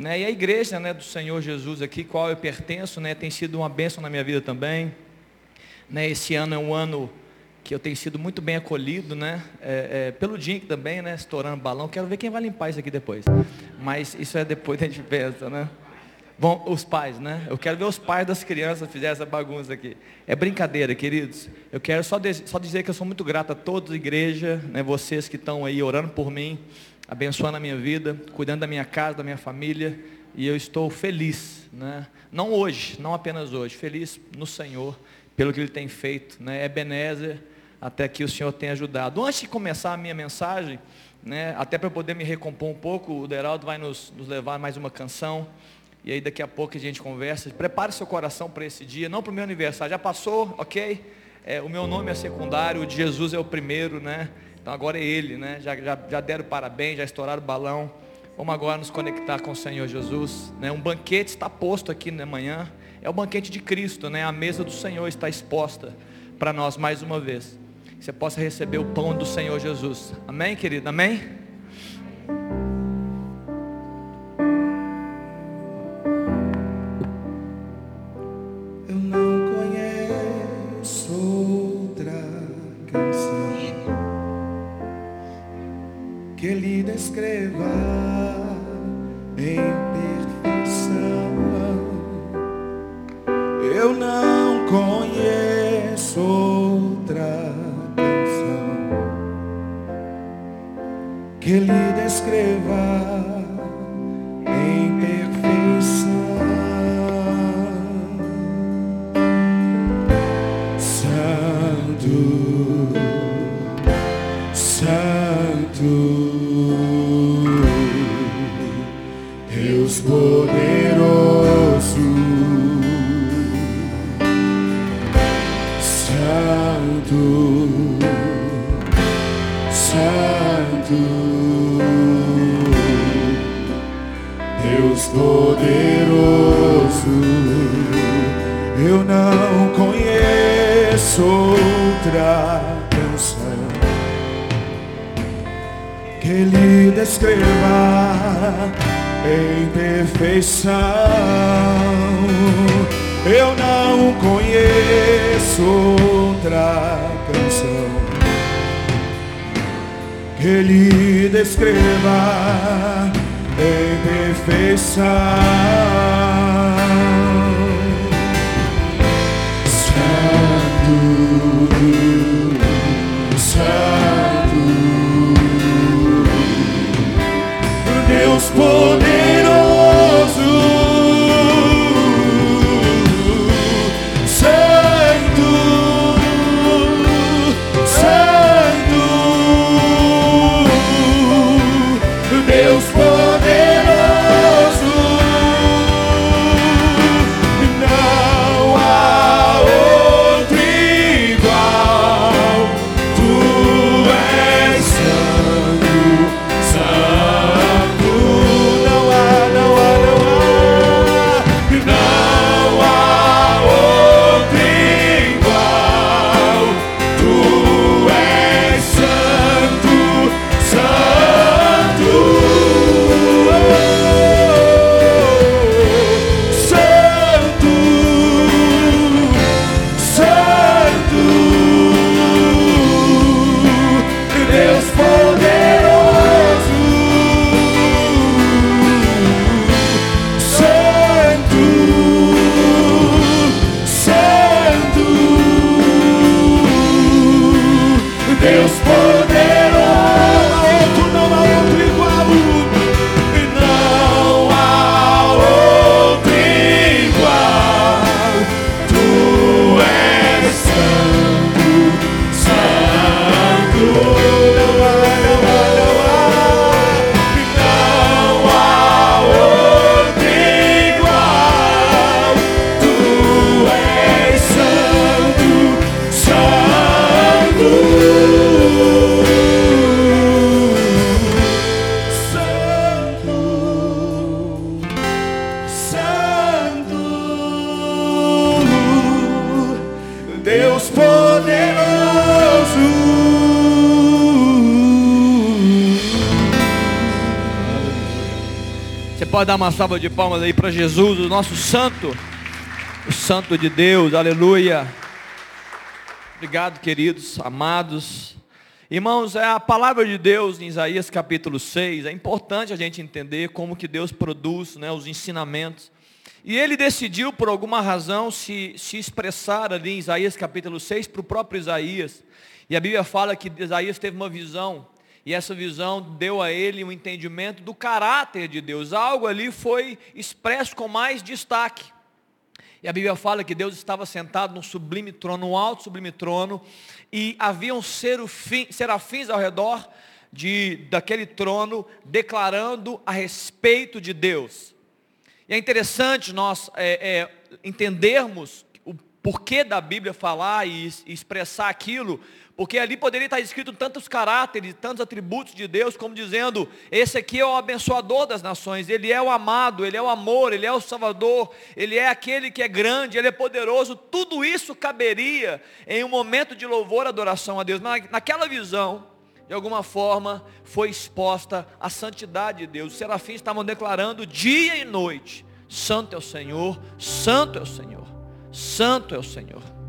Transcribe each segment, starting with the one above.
Né? E a igreja né, do Senhor Jesus aqui, qual eu pertenço, né, tem sido uma bênção na minha vida também. Né, esse ano é um ano que eu tenho sido muito bem acolhido, né? É, é, pelo Dink também, né? Estourando balão. Quero ver quem vai limpar isso aqui depois. Mas isso é depois a gente pensa, né? Bom, os pais, né? Eu quero ver os pais das crianças fizerem essa bagunça aqui. É brincadeira, queridos. Eu quero só, só dizer que eu sou muito grato a todos, igreja, né? vocês que estão aí orando por mim, abençoando a minha vida, cuidando da minha casa, da minha família. E eu estou feliz, né? Não hoje, não apenas hoje, feliz no Senhor, pelo que Ele tem feito, né? Ebenezer, até que o Senhor tem ajudado. Antes de começar a minha mensagem, né? Até para poder me recompor um pouco, o Deraldo vai nos, nos levar mais uma canção. E aí daqui a pouco a gente conversa. Prepare seu coração para esse dia, não para o meu aniversário. Já passou, ok? É, o meu nome é secundário, o de Jesus é o primeiro, né? Então agora é ele, né? Já, já, já deram parabéns, já estouraram o balão. Vamos agora nos conectar com o Senhor Jesus. Né? Um banquete está posto aqui na manhã. É o banquete de Cristo, né? A mesa do Senhor está exposta para nós mais uma vez. Que você possa receber o pão do Senhor Jesus. Amém, querido? Amém? Pode dar uma salva de palmas aí para Jesus, o nosso santo, o santo de Deus, aleluia. Obrigado, queridos, amados. Irmãos, é a palavra de Deus em Isaías capítulo 6. É importante a gente entender como que Deus produz né, os ensinamentos. E ele decidiu, por alguma razão, se, se expressar ali em Isaías capítulo 6 para o próprio Isaías. E a Bíblia fala que Isaías teve uma visão e essa visão deu a ele um entendimento do caráter de Deus. Algo ali foi expresso com mais destaque. E a Bíblia fala que Deus estava sentado num sublime trono, num alto sublime trono, e haviam serafins ao redor de, daquele trono, declarando a respeito de Deus. E é interessante nós é, é, entendermos o porquê da Bíblia falar e, e expressar aquilo, porque ali poderia estar escrito tantos caráteres, tantos atributos de Deus, como dizendo, esse aqui é o abençoador das nações, ele é o amado, ele é o amor, ele é o salvador, ele é aquele que é grande, ele é poderoso. Tudo isso caberia em um momento de louvor adoração a Deus. Mas naquela visão, de alguma forma, foi exposta a santidade de Deus. Os serafins estavam declarando dia e noite: Santo é o Senhor, Santo é o Senhor, Santo é o Senhor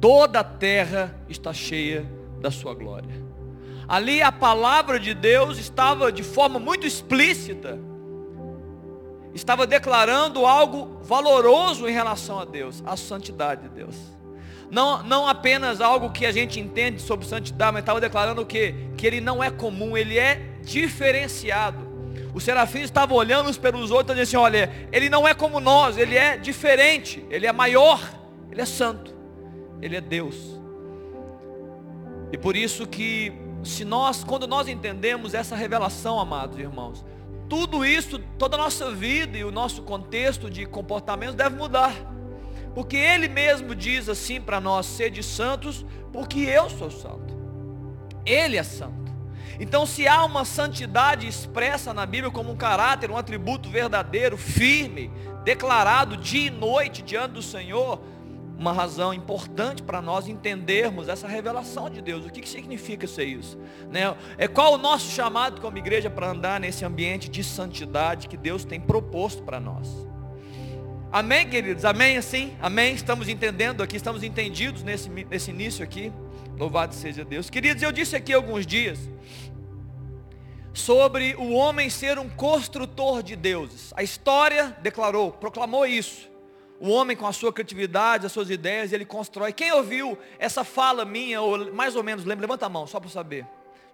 toda a terra está cheia da sua glória. Ali a palavra de Deus estava de forma muito explícita, estava declarando algo valoroso em relação a Deus, a santidade de Deus. Não, não apenas algo que a gente entende sobre santidade, mas estava declarando o que? Que ele não é comum, ele é diferenciado. Os serafins estavam olhando uns pelos outros e dizendo assim, olha, ele não é como nós, ele é diferente, ele é maior, ele é santo. Ele é Deus. E por isso que se nós, quando nós entendemos essa revelação, amados irmãos, tudo isso, toda a nossa vida e o nosso contexto de comportamento deve mudar. Porque ele mesmo diz assim para nós, sede santos, porque eu sou santo. Ele é santo. Então, se há uma santidade expressa na Bíblia como um caráter, um atributo verdadeiro, firme, declarado dia e noite diante do Senhor, uma razão importante para nós entendermos essa revelação de Deus. O que, que significa ser isso? Né? É qual o nosso chamado como igreja para andar nesse ambiente de santidade que Deus tem proposto para nós? Amém, queridos? Amém assim? Amém? Estamos entendendo aqui, estamos entendidos nesse, nesse início aqui. Louvado seja Deus. Queridos, eu disse aqui alguns dias sobre o homem ser um construtor de deuses. A história declarou, proclamou isso o homem com a sua criatividade, as suas ideias, ele constrói. Quem ouviu essa fala minha, ou mais ou menos, lembra, levanta a mão, só para saber.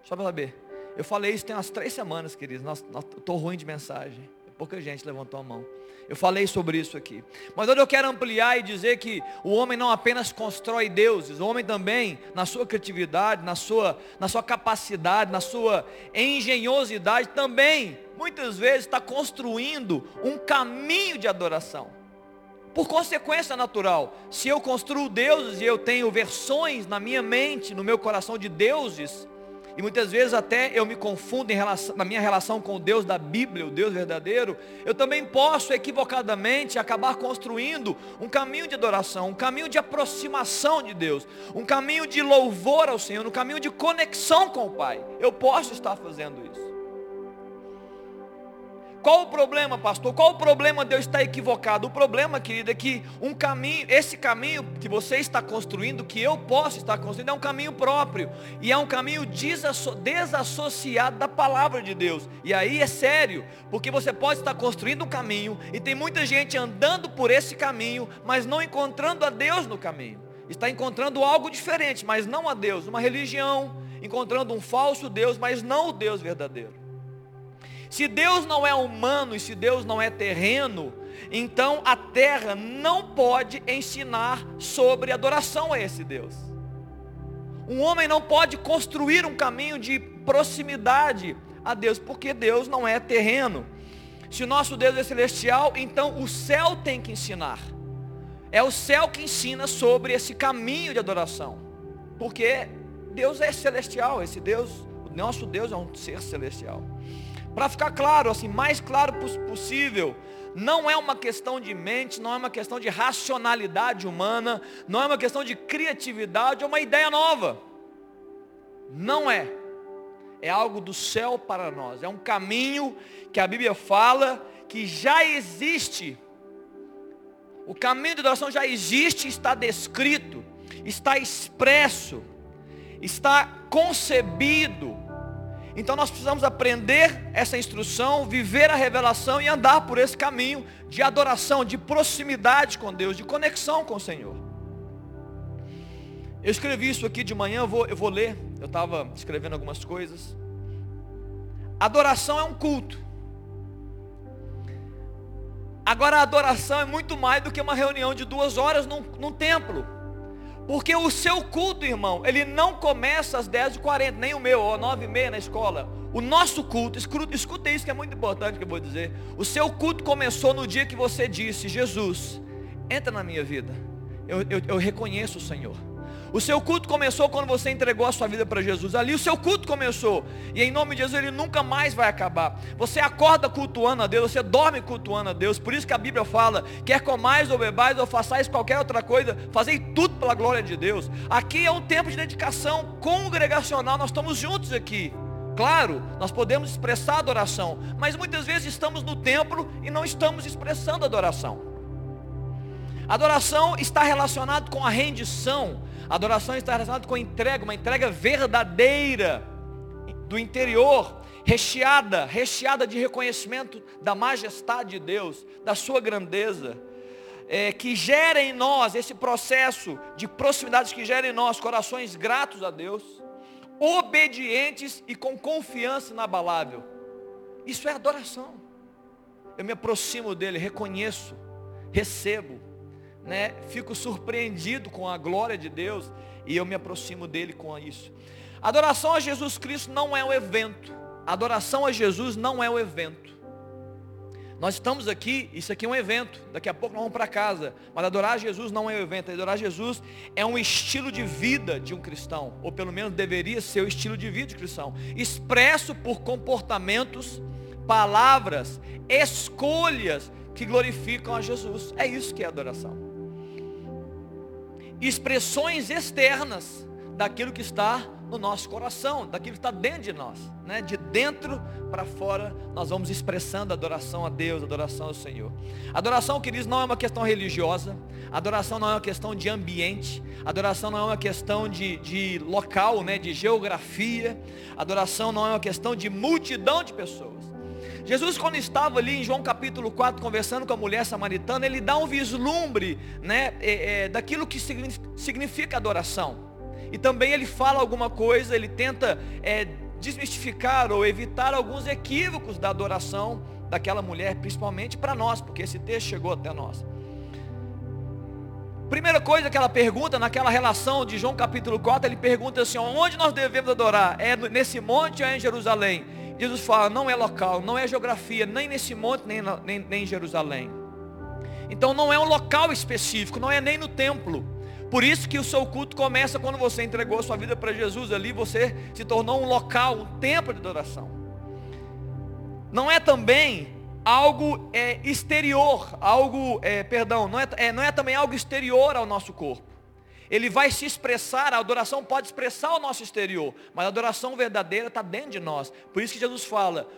Só para saber. Eu falei isso tem umas três semanas, queridos. Estou ruim de mensagem. Pouca gente levantou a mão. Eu falei sobre isso aqui. Mas hoje eu quero ampliar e dizer que o homem não apenas constrói deuses, o homem também, na sua criatividade, na sua, na sua capacidade, na sua engenhosidade, também, muitas vezes, está construindo um caminho de adoração. Por consequência natural, se eu construo deuses e eu tenho versões na minha mente, no meu coração de deuses, e muitas vezes até eu me confundo relação, na minha relação com o Deus da Bíblia, o Deus verdadeiro, eu também posso equivocadamente acabar construindo um caminho de adoração, um caminho de aproximação de Deus, um caminho de louvor ao Senhor, um caminho de conexão com o Pai. Eu posso estar fazendo isso. Qual o problema, pastor? Qual o problema de eu estar equivocado? O problema, querido, é que um caminho, esse caminho que você está construindo, que eu posso estar construindo, é um caminho próprio. E é um caminho desassociado da palavra de Deus. E aí é sério, porque você pode estar construindo um caminho e tem muita gente andando por esse caminho, mas não encontrando a Deus no caminho. Está encontrando algo diferente, mas não a Deus, uma religião, encontrando um falso Deus, mas não o Deus verdadeiro. Se Deus não é humano e se Deus não é terreno, então a terra não pode ensinar sobre adoração a esse Deus. Um homem não pode construir um caminho de proximidade a Deus, porque Deus não é terreno. Se o nosso Deus é celestial, então o céu tem que ensinar. É o céu que ensina sobre esse caminho de adoração. Porque Deus é celestial, esse Deus, o nosso Deus é um ser celestial. Para ficar claro, assim, mais claro possível, não é uma questão de mente, não é uma questão de racionalidade humana, não é uma questão de criatividade, é uma ideia nova. Não é. é algo do céu para nós, é um caminho que a Bíblia fala que já existe. O caminho de adoração já existe, está descrito, está expresso, está concebido. Então nós precisamos aprender essa instrução, viver a revelação e andar por esse caminho de adoração, de proximidade com Deus, de conexão com o Senhor. Eu escrevi isso aqui de manhã, eu vou, eu vou ler. Eu estava escrevendo algumas coisas. Adoração é um culto. Agora a adoração é muito mais do que uma reunião de duas horas num, num templo. Porque o seu culto, irmão, ele não começa às 10h40, nem o meu, ou 9h30 na escola. O nosso culto, escuta isso que é muito importante que eu vou dizer. O seu culto começou no dia que você disse, Jesus, entra na minha vida. Eu, eu, eu reconheço o Senhor. O seu culto começou quando você entregou a sua vida para Jesus. Ali o seu culto começou. E em nome de Jesus ele nunca mais vai acabar. Você acorda cultuando a Deus, você dorme cultuando a Deus. Por isso que a Bíblia fala: quer comais ou bebais ou façais qualquer outra coisa, fazei tudo pela glória de Deus. Aqui é um tempo de dedicação congregacional. Nós estamos juntos aqui. Claro, nós podemos expressar adoração, mas muitas vezes estamos no templo e não estamos expressando adoração. Adoração está relacionado com a rendição, Adoração está relacionada com entrega, uma entrega verdadeira do interior, recheada, recheada de reconhecimento da majestade de Deus, da sua grandeza, é, que gera em nós esse processo de proximidade que gera em nós corações gratos a Deus, obedientes e com confiança inabalável. Isso é adoração. Eu me aproximo dele, reconheço, recebo, né, fico surpreendido com a glória de Deus e eu me aproximo dele com isso. Adoração a Jesus Cristo não é um evento. Adoração a Jesus não é um evento. Nós estamos aqui, isso aqui é um evento. Daqui a pouco nós vamos para casa. Mas adorar a Jesus não é um evento. Adorar a Jesus é um estilo de vida de um cristão. Ou pelo menos deveria ser o estilo de vida de um cristão. Expresso por comportamentos, palavras, escolhas que glorificam a Jesus. É isso que é adoração expressões externas daquilo que está no nosso coração, daquilo que está dentro de nós, né? De dentro para fora, nós vamos expressando adoração a Deus, adoração ao Senhor. Adoração, queridos, não é uma questão religiosa, adoração não é uma questão de ambiente, adoração não é uma questão de, de local, né? De geografia, adoração não é uma questão de multidão de pessoas. Jesus, quando estava ali em João capítulo 4, conversando com a mulher samaritana, ele dá um vislumbre né, é, é, daquilo que significa adoração. E também ele fala alguma coisa, ele tenta é, desmistificar ou evitar alguns equívocos da adoração daquela mulher, principalmente para nós, porque esse texto chegou até nós. Primeira coisa que ela pergunta naquela relação de João capítulo 4, ele pergunta assim, onde nós devemos adorar? É nesse monte ou é em Jerusalém? Jesus fala, não é local, não é geografia, nem nesse monte, nem, nem, nem em Jerusalém. Então não é um local específico, não é nem no templo. Por isso que o seu culto começa quando você entregou a sua vida para Jesus ali, você se tornou um local, um templo de adoração. Não é também algo é, exterior, algo, é, perdão, não é, é, não é também algo exterior ao nosso corpo ele vai se expressar, a adoração pode expressar o nosso exterior, mas a adoração verdadeira está dentro de nós. Por isso que Jesus fala,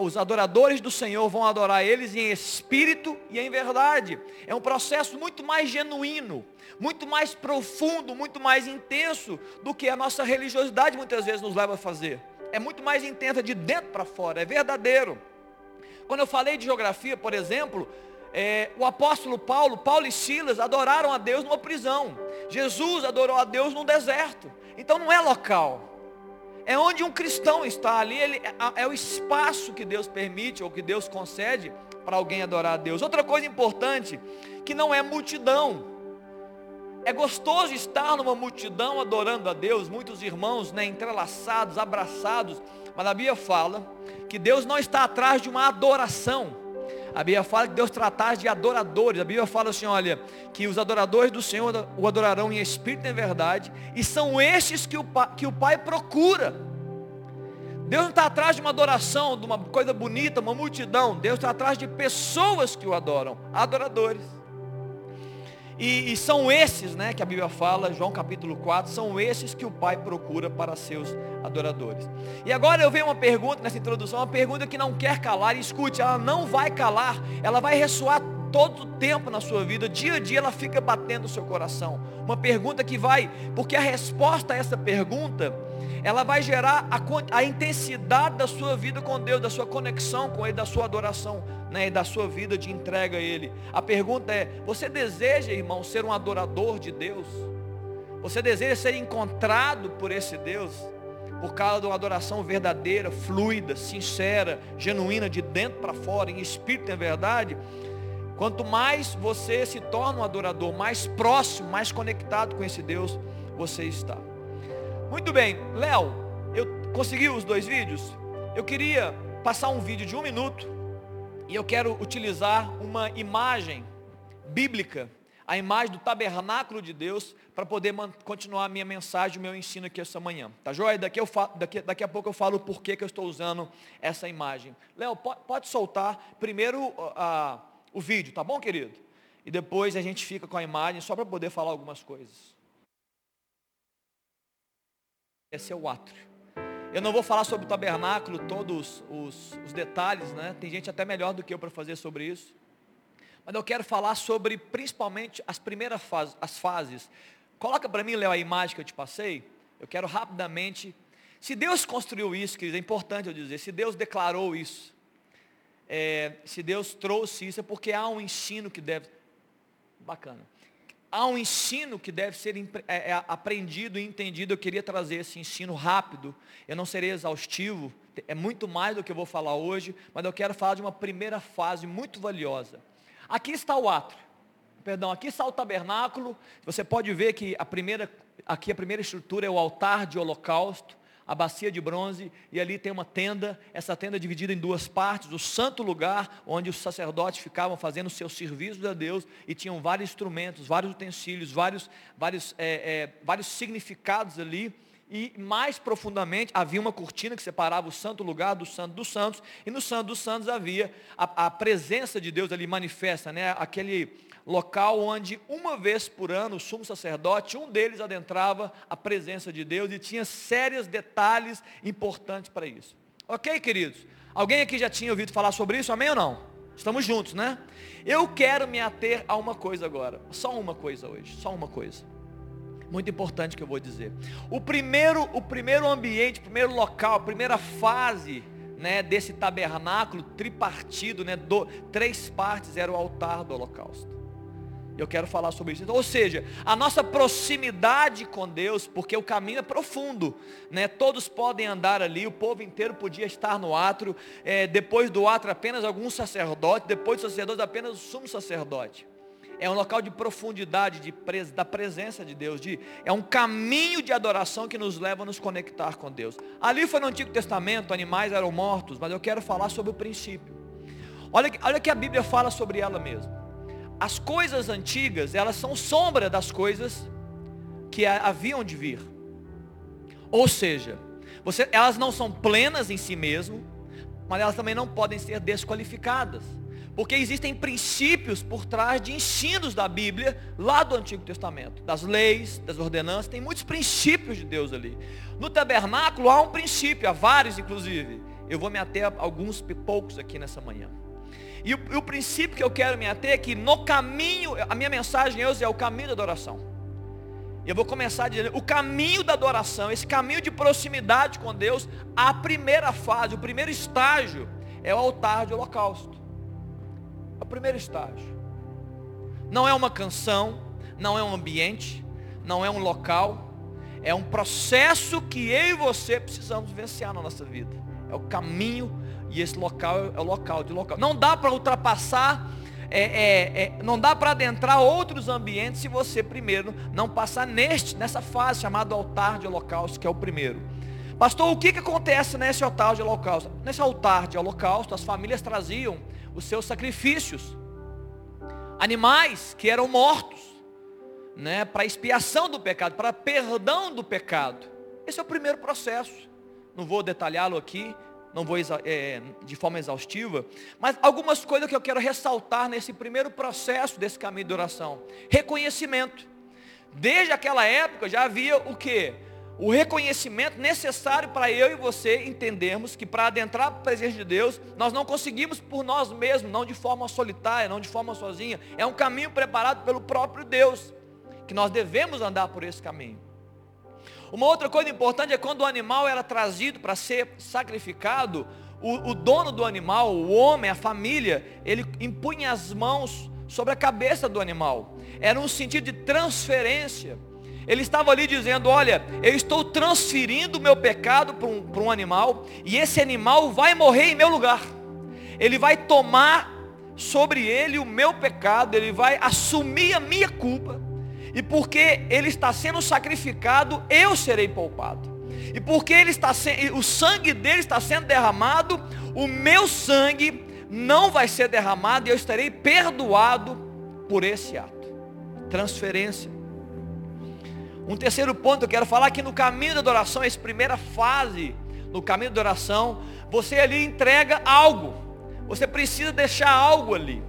os adoradores do Senhor vão adorar eles em espírito e em verdade. É um processo muito mais genuíno, muito mais profundo, muito mais intenso do que a nossa religiosidade muitas vezes nos leva a fazer. É muito mais intensa de dentro para fora, é verdadeiro. Quando eu falei de geografia, por exemplo, é, o apóstolo Paulo, Paulo e Silas adoraram a Deus numa prisão. Jesus adorou a Deus no deserto. Então não é local. É onde um cristão está ali, ele, é, é o espaço que Deus permite ou que Deus concede para alguém adorar a Deus. Outra coisa importante, que não é multidão. É gostoso estar numa multidão adorando a Deus, muitos irmãos né, entrelaçados, abraçados, mas a Bíblia fala que Deus não está atrás de uma adoração, a Bíblia fala que Deus tratar de adoradores. A Bíblia fala assim, olha, que os adoradores do Senhor o adorarão em espírito e em verdade, e são estes que o, que o Pai procura. Deus não está atrás de uma adoração, de uma coisa bonita, uma multidão. Deus está atrás de pessoas que o adoram, adoradores. E, e, são esses, né, que a Bíblia fala, João capítulo 4, são esses que o Pai procura para seus adoradores. E agora eu vejo uma pergunta nessa introdução, uma pergunta que não quer calar, e escute, ela não vai calar, ela vai ressoar todo o tempo na sua vida, dia a dia ela fica batendo no seu coração. Uma pergunta que vai, porque a resposta a essa pergunta, ela vai gerar a, a intensidade da sua vida com Deus, da sua conexão com Ele, da sua adoração né, e da sua vida de entrega a Ele. A pergunta é: você deseja, irmão, ser um adorador de Deus? Você deseja ser encontrado por esse Deus? Por causa de uma adoração verdadeira, fluida, sincera, genuína, de dentro para fora, em espírito e em verdade? Quanto mais você se torna um adorador, mais próximo, mais conectado com esse Deus você está. Muito bem, Léo, eu consegui os dois vídeos? Eu queria passar um vídeo de um minuto e eu quero utilizar uma imagem bíblica, a imagem do tabernáculo de Deus, para poder continuar a minha mensagem, o meu ensino aqui essa manhã. Tá joia? Daqui, eu daqui, daqui a pouco eu falo o porquê que eu estou usando essa imagem. Léo, pode, pode, soltar primeiro uh, o vídeo, tá bom, querido? E depois a gente fica com a imagem só para poder falar algumas coisas. Esse é o átrio. Eu não vou falar sobre o tabernáculo, todos os, os detalhes, né? Tem gente até melhor do que eu para fazer sobre isso. Mas eu quero falar sobre principalmente as primeiras fases, as fases. Coloca para mim, Léo, a imagem que eu te passei. Eu quero rapidamente. Se Deus construiu isso, querido, é importante eu dizer, se Deus declarou isso, é, se Deus trouxe isso, é porque há um ensino que deve. Bacana há um ensino que deve ser é, é, aprendido e entendido. Eu queria trazer esse ensino rápido. Eu não serei exaustivo, é muito mais do que eu vou falar hoje, mas eu quero falar de uma primeira fase muito valiosa. Aqui está o átrio. Perdão, aqui está o tabernáculo. Você pode ver que a primeira, aqui a primeira estrutura é o altar de holocausto a bacia de bronze, e ali tem uma tenda, essa tenda é dividida em duas partes, o santo lugar, onde os sacerdotes ficavam fazendo seus serviços a Deus, e tinham vários instrumentos, vários utensílios, vários, vários, é, é, vários significados ali, e mais profundamente havia uma cortina que separava o santo lugar do santo dos santos, e no santo dos santos havia a, a presença de Deus ali manifesta, né? aquele local onde uma vez por ano o sumo sacerdote, um deles adentrava a presença de Deus e tinha sérios detalhes importantes para isso. Ok, queridos? Alguém aqui já tinha ouvido falar sobre isso? Amém ou não? Estamos juntos, né? Eu quero me ater a uma coisa agora. Só uma coisa hoje. Só uma coisa. Muito importante que eu vou dizer. O primeiro, o primeiro ambiente, o primeiro local, a primeira fase né, desse tabernáculo tripartido, né, do, três partes, era o altar do holocausto. Eu quero falar sobre isso. Então, ou seja, a nossa proximidade com Deus, porque o caminho é profundo, né? Todos podem andar ali, o povo inteiro podia estar no átrio. É, depois do átrio apenas alguns sacerdotes, depois do sacerdote apenas o sumo sacerdote. É um local de profundidade, de pres, da presença de Deus. De, é um caminho de adoração que nos leva a nos conectar com Deus. Ali foi no Antigo Testamento, animais eram mortos, mas eu quero falar sobre o princípio. Olha, olha que a Bíblia fala sobre ela mesma as coisas antigas, elas são sombra das coisas que haviam de vir. Ou seja, você, elas não são plenas em si mesmo, mas elas também não podem ser desqualificadas. Porque existem princípios por trás de ensinos da Bíblia, lá do Antigo Testamento, das leis, das ordenanças, tem muitos princípios de Deus ali. No tabernáculo há um princípio, há vários inclusive. Eu vou me ater a alguns poucos aqui nessa manhã. E o, o, princípio que eu quero me ater é que no caminho, a minha mensagem hoje é o caminho da adoração. Eu vou começar dizendo, o caminho da adoração, esse caminho de proximidade com Deus, a primeira fase, o primeiro estágio, é o altar de holocausto. É o primeiro estágio. Não é uma canção, não é um ambiente, não é um local, é um processo que eu e você precisamos vivenciar na nossa vida. É o caminho e esse local é o local de local. Não dá para ultrapassar, é, é, é, não dá para adentrar outros ambientes se você primeiro não passar neste, nessa fase chamada altar de holocausto, que é o primeiro. Pastor, o que, que acontece nesse altar de holocausto? Nesse altar de holocausto, as famílias traziam os seus sacrifícios. Animais que eram mortos, né, para expiação do pecado, para perdão do pecado. Esse é o primeiro processo. Não vou detalhá-lo aqui, não vou é, de forma exaustiva, mas algumas coisas que eu quero ressaltar nesse primeiro processo desse caminho de oração. Reconhecimento. Desde aquela época já havia o que? O reconhecimento necessário para eu e você entendermos que para adentrar a presença de Deus, nós não conseguimos por nós mesmos, não de forma solitária, não de forma sozinha. É um caminho preparado pelo próprio Deus, que nós devemos andar por esse caminho. Uma outra coisa importante é quando o animal era trazido para ser sacrificado, o, o, dono do animal, o homem, a família, ele impunha as mãos sobre a cabeça do animal. Era um sentido de transferência. Ele estava ali dizendo: Olha, eu estou transferindo o meu pecado para um, para um animal, e esse animal vai morrer em meu lugar. Ele vai tomar sobre ele o meu pecado, ele vai assumir a minha culpa e porque ele está sendo sacrificado, eu serei poupado. E porque ele está o sangue dele está sendo derramado, o meu sangue não vai ser derramado e eu estarei perdoado por esse ato. Transferência. Um terceiro ponto eu quero falar que no caminho da adoração, essa primeira fase, no caminho da adoração, você ali entrega algo. Você precisa deixar algo ali.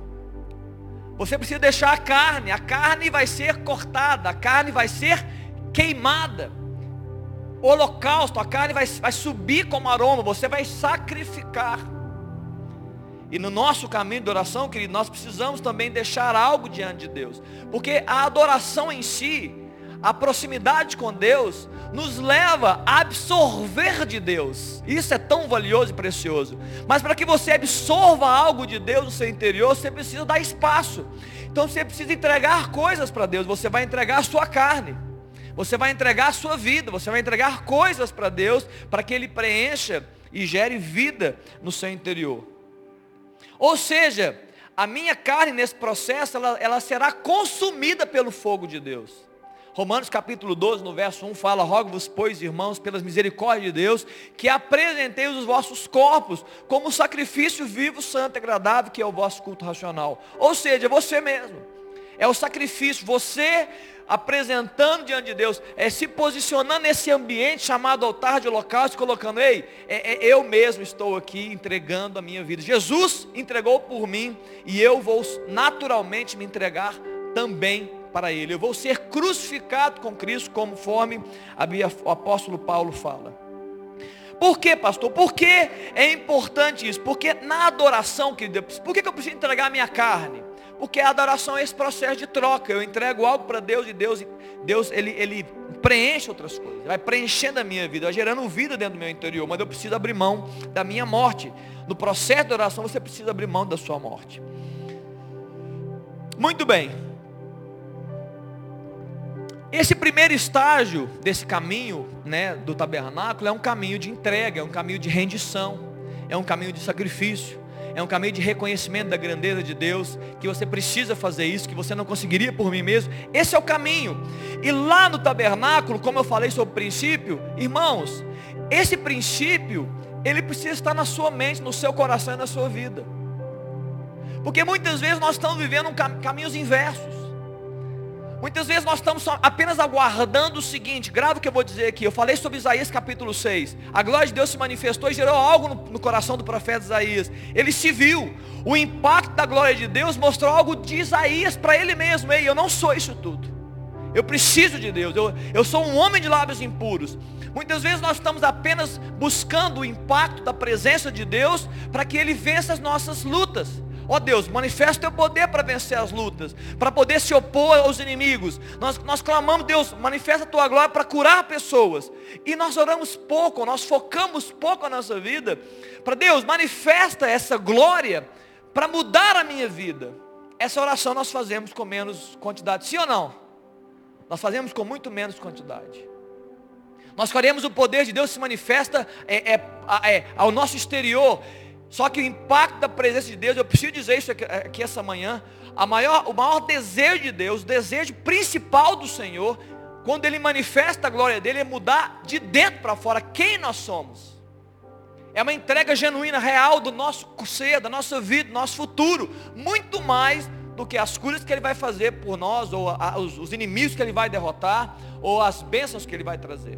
Você precisa deixar a carne, a carne vai ser cortada, a carne vai ser queimada. Holocausto, a carne vai, vai subir como aroma, você vai sacrificar. E no nosso caminho de oração, querido, nós precisamos também deixar algo diante de Deus. Porque a adoração em si, a proximidade com Deus, nos leva a absorver de Deus. Isso é tão valioso e precioso. Mas para que você absorva algo de Deus no seu interior, você precisa dar espaço. Então você precisa entregar coisas para Deus. Você vai entregar a sua carne. Você vai entregar a sua vida. Você vai entregar coisas para Deus para que Ele preencha e gere vida no seu interior. Ou seja, a minha carne nesse processo, ela, ela será consumida pelo fogo de Deus. Romanos capítulo 12, no verso 1, fala, rogo-vos, pois, irmãos, pelas misericórdias de Deus, que apresenteis os vossos corpos como sacrifício vivo, santo agradável, que é o vosso culto racional. Ou seja, você mesmo. É o sacrifício, você apresentando diante de Deus, é se posicionando nesse ambiente chamado altar de holocausto, colocando, ei, é, é, eu mesmo estou aqui entregando a minha vida. Jesus entregou por mim e eu vou naturalmente me entregar também para ele. Eu vou ser crucificado com Cristo, conforme o apóstolo Paulo fala. Por que, pastor? Por que é importante isso? Porque na adoração, querido, por que eu preciso entregar a minha carne? Porque a adoração é esse processo de troca. Eu entrego algo para Deus e Deus, Deus ele, ele preenche outras coisas. Vai preenchendo a minha vida, vai gerando vida dentro do meu interior. Mas eu preciso abrir mão da minha morte. No processo de oração você precisa abrir mão da sua morte. Muito bem. Esse primeiro estágio desse caminho né, do tabernáculo é um caminho de entrega, é um caminho de rendição, é um caminho de sacrifício, é um caminho de reconhecimento da grandeza de Deus, que você precisa fazer isso, que você não conseguiria por mim mesmo. Esse é o caminho. E lá no tabernáculo, como eu falei sobre o princípio, irmãos, esse princípio, ele precisa estar na sua mente, no seu coração e na sua vida. Porque muitas vezes nós estamos vivendo caminhos inversos. Muitas vezes nós estamos apenas aguardando o seguinte, grave o que eu vou dizer aqui. Eu falei sobre Isaías capítulo 6. A glória de Deus se manifestou e gerou algo no, no coração do profeta Isaías. Ele se viu. O impacto da glória de Deus mostrou algo de Isaías para ele mesmo. Ei, eu não sou isso tudo. Eu preciso de Deus. Eu, eu sou um homem de lábios impuros. Muitas vezes nós estamos apenas buscando o impacto da presença de Deus para que Ele vença as nossas lutas. Ó oh Deus, manifesta o teu poder para vencer as lutas, para poder se opor aos inimigos. Nós, nós clamamos, Deus, manifesta a tua glória para curar pessoas. E nós oramos pouco, nós focamos pouco a nossa vida. Para Deus, manifesta essa glória para mudar a minha vida. Essa oração nós fazemos com menos quantidade, sim ou não? Nós fazemos com muito menos quantidade. Nós queremos o poder de Deus se manifesta é, é, é, ao nosso exterior só que o impacto da presença de Deus, eu preciso dizer isso aqui, essa manhã, a maior, o maior desejo de Deus, o desejo principal do Senhor, quando Ele manifesta a glória dele, é mudar de dentro para fora quem nós somos. É uma entrega genuína, real do nosso ser, da nossa vida, do nosso futuro. Muito mais do que as curas que Ele vai fazer por nós, ou a, os, os inimigos que Ele vai derrotar, ou as bênçãos que Ele vai trazer.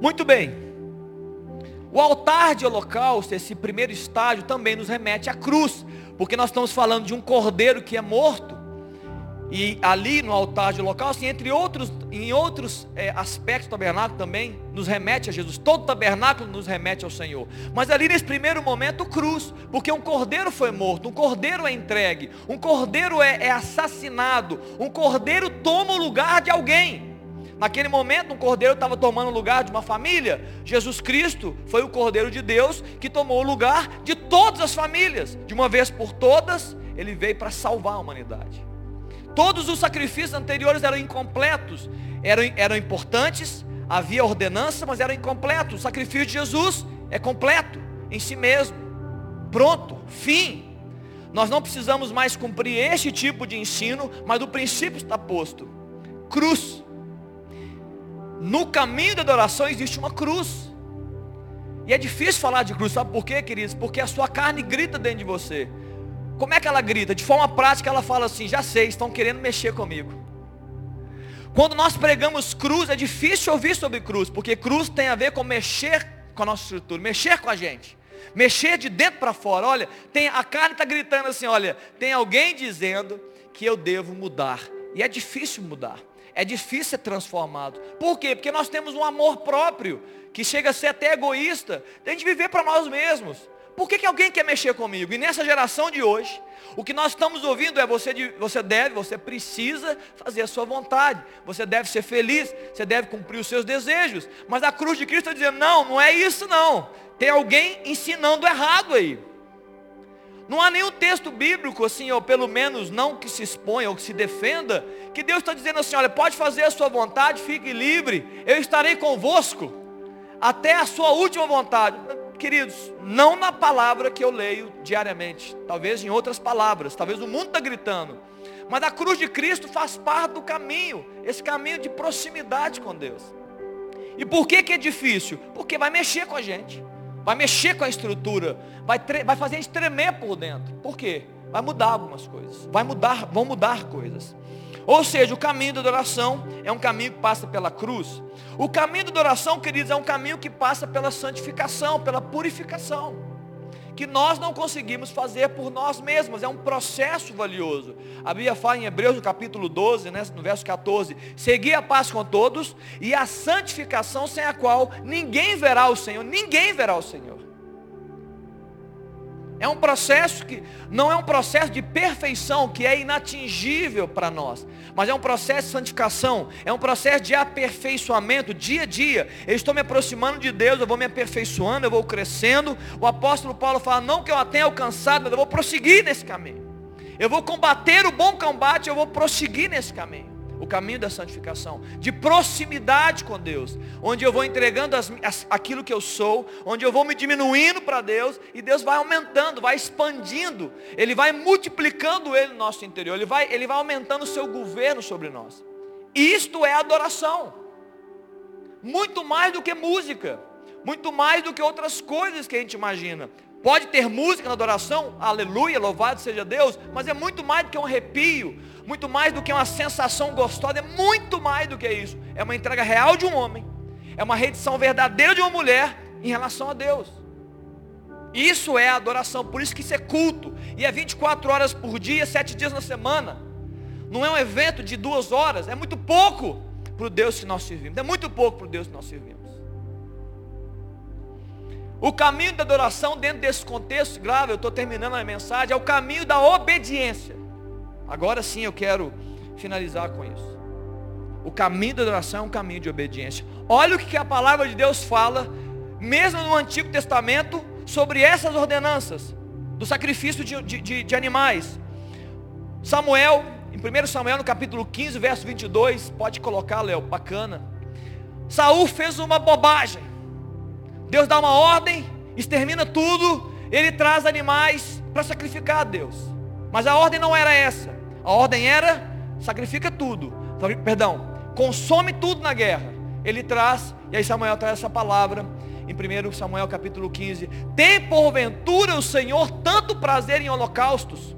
Muito bem. O altar de holocausto, esse primeiro estágio, também nos remete à cruz, porque nós estamos falando de um cordeiro que é morto, e ali no altar de holocausto, e entre outros, em outros é, aspectos do tabernáculo também, nos remete a Jesus. Todo tabernáculo nos remete ao Senhor. Mas ali nesse primeiro momento, cruz, porque um cordeiro foi morto, um cordeiro é entregue, um cordeiro é, é assassinado, um cordeiro toma o lugar de alguém. Naquele momento, um cordeiro estava tomando o lugar de uma família. Jesus Cristo foi o cordeiro de Deus que tomou o lugar de todas as famílias. De uma vez por todas, ele veio para salvar a humanidade. Todos os sacrifícios anteriores eram incompletos, eram, eram importantes, havia ordenança, mas eram incompletos. O sacrifício de Jesus é completo em si mesmo. Pronto, fim. Nós não precisamos mais cumprir este tipo de ensino, mas o princípio está posto. Cruz. No caminho da adoração existe uma cruz. E é difícil falar de cruz, sabe por quê, queridos? Porque a sua carne grita dentro de você. Como é que ela grita? De forma prática, ela fala assim: já sei, estão querendo mexer comigo. Quando nós pregamos cruz, é difícil ouvir sobre cruz, porque cruz tem a ver com mexer com a nossa estrutura, mexer com a gente, mexer de dentro para fora. Olha, tem, a carne está gritando assim: olha, tem alguém dizendo que eu devo mudar, e é difícil mudar. É difícil ser transformado. Por quê? Porque nós temos um amor próprio, que chega a ser até egoísta, de a gente viver para nós mesmos. Por que, que alguém quer mexer comigo? E nessa geração de hoje, o que nós estamos ouvindo é você, você deve, você precisa fazer a sua vontade. Você deve ser feliz, você deve cumprir os seus desejos. Mas a cruz de Cristo está dizendo, não, não é isso não. Tem alguém ensinando errado aí. Não há nenhum texto bíblico, assim, ou pelo menos não que se exponha ou que se defenda, que Deus está dizendo assim, olha, pode fazer a sua vontade, fique livre, eu estarei convosco, até a sua última vontade. Queridos, não na palavra que eu leio diariamente, talvez em outras palavras, talvez o mundo está gritando, mas a cruz de Cristo faz parte do caminho, esse caminho de proximidade com Deus. E por que, que é difícil? Porque vai mexer com a gente vai mexer com a estrutura, vai, vai fazer a gente tremer por dentro. Por quê? Vai mudar algumas coisas, vai mudar, vão mudar coisas. Ou seja, o caminho da adoração é um caminho que passa pela cruz. O caminho da adoração, queridos, é um caminho que passa pela santificação, pela purificação que nós não conseguimos fazer por nós mesmos, é um processo valioso. A Bíblia fala em Hebreus no capítulo 12, né, no verso 14, seguir a paz com todos e a santificação sem a qual ninguém verá o Senhor, ninguém verá o Senhor. É um processo que não é um processo de perfeição que é inatingível para nós, mas é um processo de santificação, é um processo de aperfeiçoamento dia a dia. Eu estou me aproximando de Deus, eu vou me aperfeiçoando, eu vou crescendo. O apóstolo Paulo fala: não que eu a tenha alcançado, mas eu vou prosseguir nesse caminho. Eu vou combater o bom combate, eu vou prosseguir nesse caminho o caminho da santificação, de proximidade com Deus, onde eu vou entregando as, as, aquilo que eu sou, onde eu vou me diminuindo para Deus, e Deus vai aumentando, vai expandindo, Ele vai multiplicando Ele no nosso interior, Ele vai, Ele vai aumentando o seu governo sobre nós. Isto é adoração, muito mais do que música, muito mais do que outras coisas que a gente imagina. Pode ter música na adoração, aleluia, louvado seja Deus, mas é muito mais do que um arrepio, muito mais do que uma sensação gostosa, é muito mais do que isso. É uma entrega real de um homem, é uma redição verdadeira de uma mulher em relação a Deus. Isso é adoração, por isso que isso é culto. E é 24 horas por dia, 7 dias na semana. Não é um evento de duas horas, é muito pouco para o Deus que nós servimos. É muito pouco para o Deus que nós servimos. O caminho da adoração dentro desse contexto grave, eu estou terminando a mensagem, é o caminho da obediência. Agora sim eu quero finalizar com isso. O caminho da adoração é um caminho de obediência. Olha o que a palavra de Deus fala, mesmo no Antigo Testamento, sobre essas ordenanças do sacrifício de, de, de animais. Samuel, em 1 Samuel, no capítulo 15, verso 22, pode colocar, Léo, bacana. Saul fez uma bobagem. Deus dá uma ordem, extermina tudo, ele traz animais para sacrificar a Deus. Mas a ordem não era essa. A ordem era sacrifica tudo. Perdão, consome tudo na guerra. Ele traz, e aí Samuel traz essa palavra em 1 Samuel capítulo 15. Tem porventura o Senhor tanto prazer em holocaustos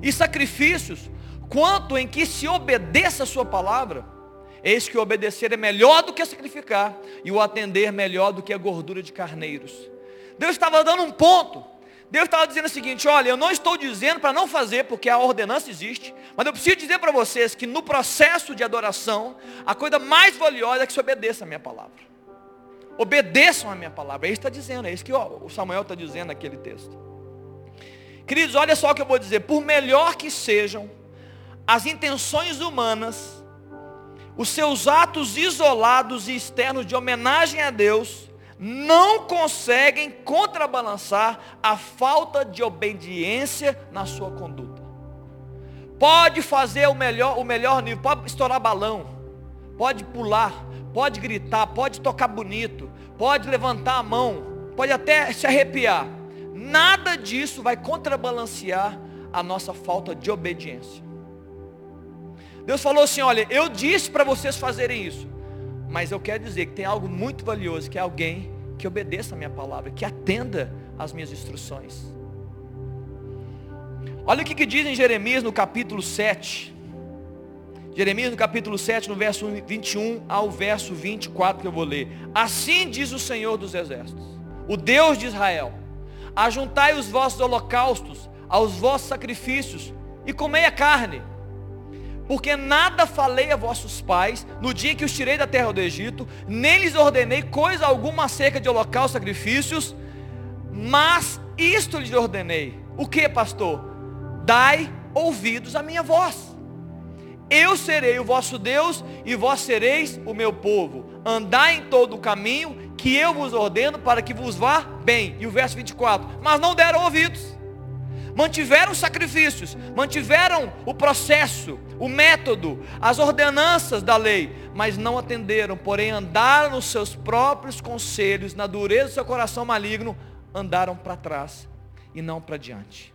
e sacrifícios, quanto em que se obedeça a sua palavra. Eis que obedecer é melhor do que sacrificar, e o atender melhor do que a gordura de carneiros. Deus estava dando um ponto. Deus estava dizendo o seguinte: olha, eu não estou dizendo para não fazer, porque a ordenança existe, mas eu preciso dizer para vocês que no processo de adoração, a coisa mais valiosa é que se obedeça a minha palavra. Obedeçam a minha palavra. É isso que está dizendo, é isso que o Samuel está dizendo naquele texto. Queridos, olha só o que eu vou dizer. Por melhor que sejam as intenções humanas, os seus atos isolados e externos de homenagem a Deus, não conseguem contrabalançar a falta de obediência na sua conduta. Pode fazer o melhor, o melhor nível, pode estourar balão, pode pular, pode gritar, pode tocar bonito, pode levantar a mão, pode até se arrepiar. Nada disso vai contrabalancear a nossa falta de obediência. Deus falou assim: olha, eu disse para vocês fazerem isso. Mas eu quero dizer que tem algo muito valioso, que é alguém que obedeça a minha palavra, que atenda às minhas instruções. Olha o que, que diz em Jeremias no capítulo 7. Jeremias no capítulo 7, no verso 21 ao verso 24 que eu vou ler. Assim diz o Senhor dos Exércitos, o Deus de Israel: Ajuntai os vossos holocaustos aos vossos sacrifícios e comei a carne porque nada falei a vossos pais no dia que os tirei da terra do Egito, nem lhes ordenei coisa alguma acerca de holocausto e sacrifícios, mas isto lhes ordenei. O que, pastor? Dai ouvidos à minha voz. Eu serei o vosso Deus e vós sereis o meu povo. Andai em todo o caminho que eu vos ordeno para que vos vá bem. E o verso 24. Mas não deram ouvidos mantiveram os sacrifícios, mantiveram o processo, o método, as ordenanças da lei, mas não atenderam, porém andaram nos seus próprios conselhos, na dureza do seu coração maligno, andaram para trás e não para diante.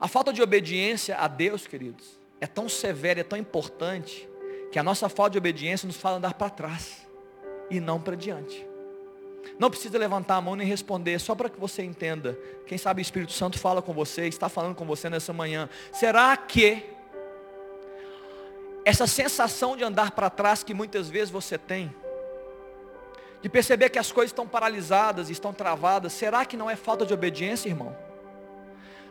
A falta de obediência a Deus, queridos, é tão severa, é tão importante, que a nossa falta de obediência nos faz andar para trás e não para diante. Não precisa levantar a mão nem responder, só para que você entenda. Quem sabe o Espírito Santo fala com você, está falando com você nessa manhã. Será que essa sensação de andar para trás que muitas vezes você tem, de perceber que as coisas estão paralisadas, estão travadas, será que não é falta de obediência, irmão?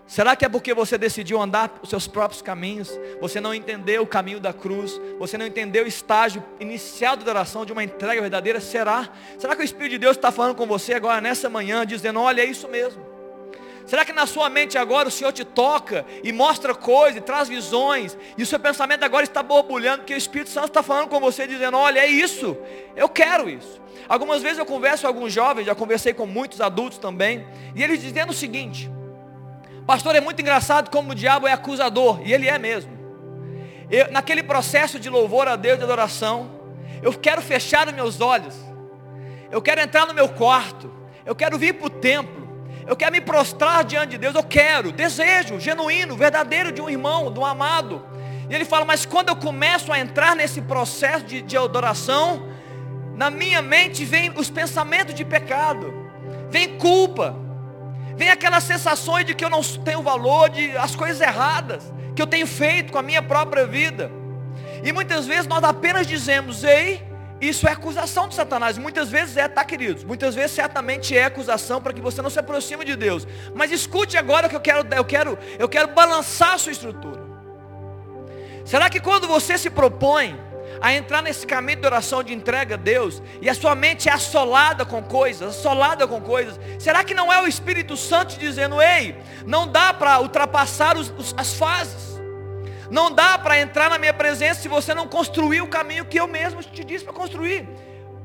Será que é porque você decidiu andar os seus próprios caminhos? Você não entendeu o caminho da cruz? Você não entendeu o estágio inicial da oração de uma entrega verdadeira? Será? Será que o Espírito de Deus está falando com você agora nessa manhã, dizendo, olha, é isso mesmo? Será que na sua mente agora o Senhor te toca e mostra coisas, e traz visões, e o seu pensamento agora está borbulhando, porque o Espírito Santo está falando com você, dizendo, olha, é isso, eu quero isso. Algumas vezes eu converso com alguns jovens, já conversei com muitos adultos também, e eles dizendo o seguinte, Pastor, é muito engraçado como o diabo é acusador, e ele é mesmo. Eu, naquele processo de louvor a Deus, de adoração, eu quero fechar os meus olhos, eu quero entrar no meu quarto, eu quero vir para o templo, eu quero me prostrar diante de Deus, eu quero, desejo genuíno, verdadeiro de um irmão, de um amado. E ele fala, mas quando eu começo a entrar nesse processo de, de adoração, na minha mente vem os pensamentos de pecado, vem culpa, Vem aquelas sensações de que eu não tenho valor, de as coisas erradas que eu tenho feito com a minha própria vida. E muitas vezes nós apenas dizemos, ei, isso é acusação de Satanás. Muitas vezes é, tá, queridos? Muitas vezes certamente é acusação para que você não se aproxime de Deus. Mas escute agora que eu quero, eu quero, eu quero balançar a sua estrutura. Será que quando você se propõe a entrar nesse caminho de oração de entrega a Deus, e a sua mente é assolada com coisas, assolada com coisas, será que não é o Espírito Santo dizendo, ei, não dá para ultrapassar os, os, as fases, não dá para entrar na minha presença se você não construir o caminho que eu mesmo te disse para construir.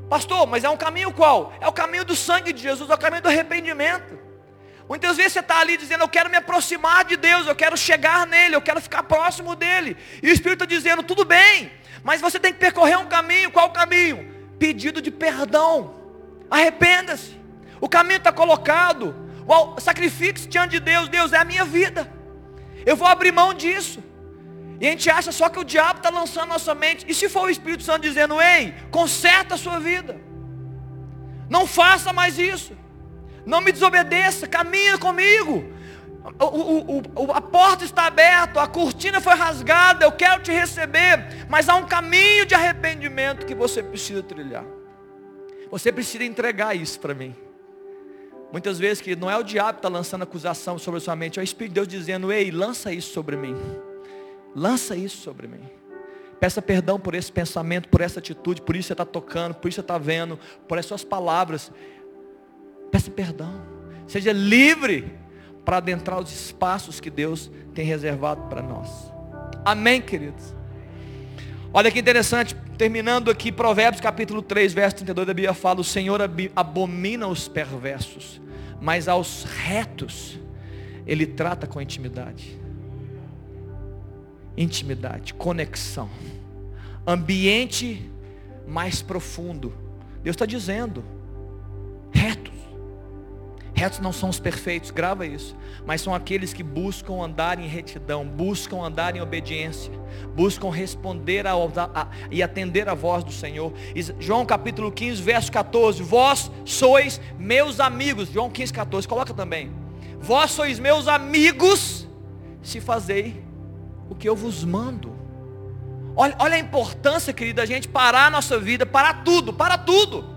Pastor, mas é um caminho qual? É o caminho do sangue de Jesus, é o caminho do arrependimento. Muitas vezes você está ali dizendo, eu quero me aproximar de Deus, eu quero chegar nele, eu quero ficar próximo dele. E o Espírito está dizendo, tudo bem, mas você tem que percorrer um caminho, qual caminho? Pedido de perdão. Arrependa-se. O caminho está colocado. Sacrifique-se diante de Deus. Deus é a minha vida. Eu vou abrir mão disso. E a gente acha só que o diabo está lançando nossa mente. E se for o Espírito Santo dizendo, ei, conserta a sua vida. Não faça mais isso. Não me desobedeça. Caminha comigo. o, o, o, a porta está aberta, a cortina foi rasgada, eu quero te receber, mas há um caminho de arrependimento que você precisa trilhar. Você precisa entregar isso para mim. Muitas vezes que não é o diabo que está lançando acusação sobre a sua mente, é o Espírito de Deus dizendo, ei, lança isso sobre mim. Lança isso sobre mim. Peça perdão por esse pensamento, por essa atitude, por isso você está tocando, por isso você está vendo, por essas suas palavras. Peça perdão. Seja livre para adentrar os espaços que Deus tem reservado para nós. Amém, queridos? Olha que interessante, terminando aqui, Provérbios capítulo 3, verso 32 da Bíblia fala: O Senhor abomina os perversos, mas aos retos Ele trata com intimidade. Intimidade, conexão, ambiente mais profundo. Deus está dizendo, retos. Retos não são os perfeitos, grava isso. Mas são aqueles que buscam andar em retidão, buscam andar em obediência, buscam responder a, a, e atender a voz do Senhor. João capítulo 15, verso 14. Vós sois meus amigos. João 15, 14. Coloca também. Vós sois meus amigos, se fazei o que eu vos mando. Olha, olha a importância, querida, a gente parar a nossa vida, parar tudo, para tudo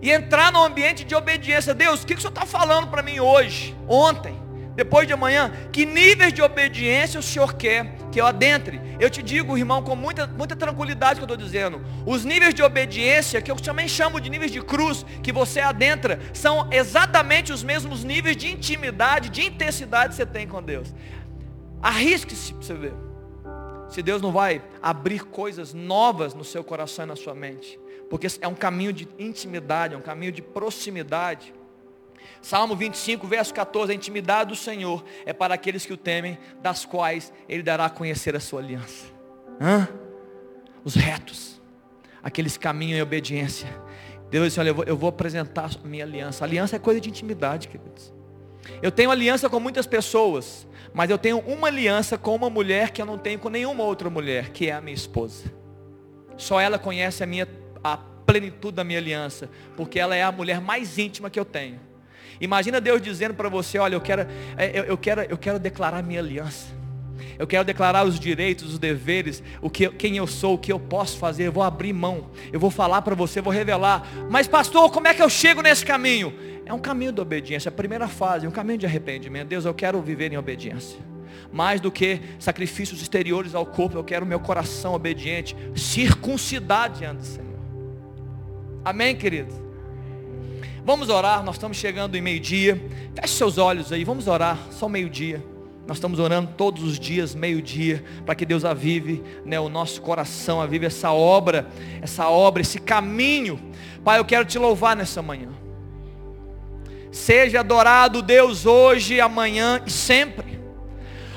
e entrar no ambiente de obediência. Deus, o que, o Senhor está falando para mim hoje, ontem, depois de amanhã? Que níveis de obediência o Senhor quer que eu adentre? Eu te digo, irmão, com muita, muita tranquilidade que eu estou dizendo, os níveis de obediência, que eu também chamo de níveis de cruz, que você adentra, são exatamente os mesmos níveis de intimidade, de intensidade que você tem com Deus. Arrisque-se para você ver. Se Deus não vai abrir coisas novas no seu coração e na sua mente. Porque é um caminho de intimidade, é um caminho de proximidade. Salmo 25, verso 14, a intimidade do Senhor é para aqueles que o temem, das quais Ele dará a conhecer a sua aliança. Hã? Os retos, aqueles que caminham em obediência. Deus disse, olha, eu vou, eu vou apresentar a minha aliança. aliança é coisa de intimidade, queridos. Eu tenho aliança com muitas pessoas, mas eu tenho uma aliança com uma mulher que eu não tenho com nenhuma outra mulher, que é a minha esposa. Só ela conhece a minha a plenitude da minha aliança, porque ela é a mulher mais íntima que eu tenho. Imagina Deus dizendo para você, olha, eu quero, é, eu, eu, quero, eu quero declarar minha aliança. Eu quero declarar os direitos, os deveres, o que, quem eu sou, o que eu posso fazer. Eu vou abrir mão. Eu vou falar para você, vou revelar. Mas pastor, como é que eu chego nesse caminho? É um caminho de obediência, a primeira fase, um caminho de arrependimento. Deus, eu quero viver em obediência. Mais do que sacrifícios exteriores ao corpo, eu quero meu coração obediente, circuncidado diante do Senhor. Amém, queridos? Vamos orar, nós estamos chegando em meio-dia. Feche seus olhos aí, vamos orar, só meio-dia. Nós estamos orando todos os dias, meio-dia, para que Deus avive né, o nosso coração, avive essa obra, essa obra, esse caminho. Pai, eu quero te louvar nessa manhã. Seja adorado Deus hoje, amanhã e sempre.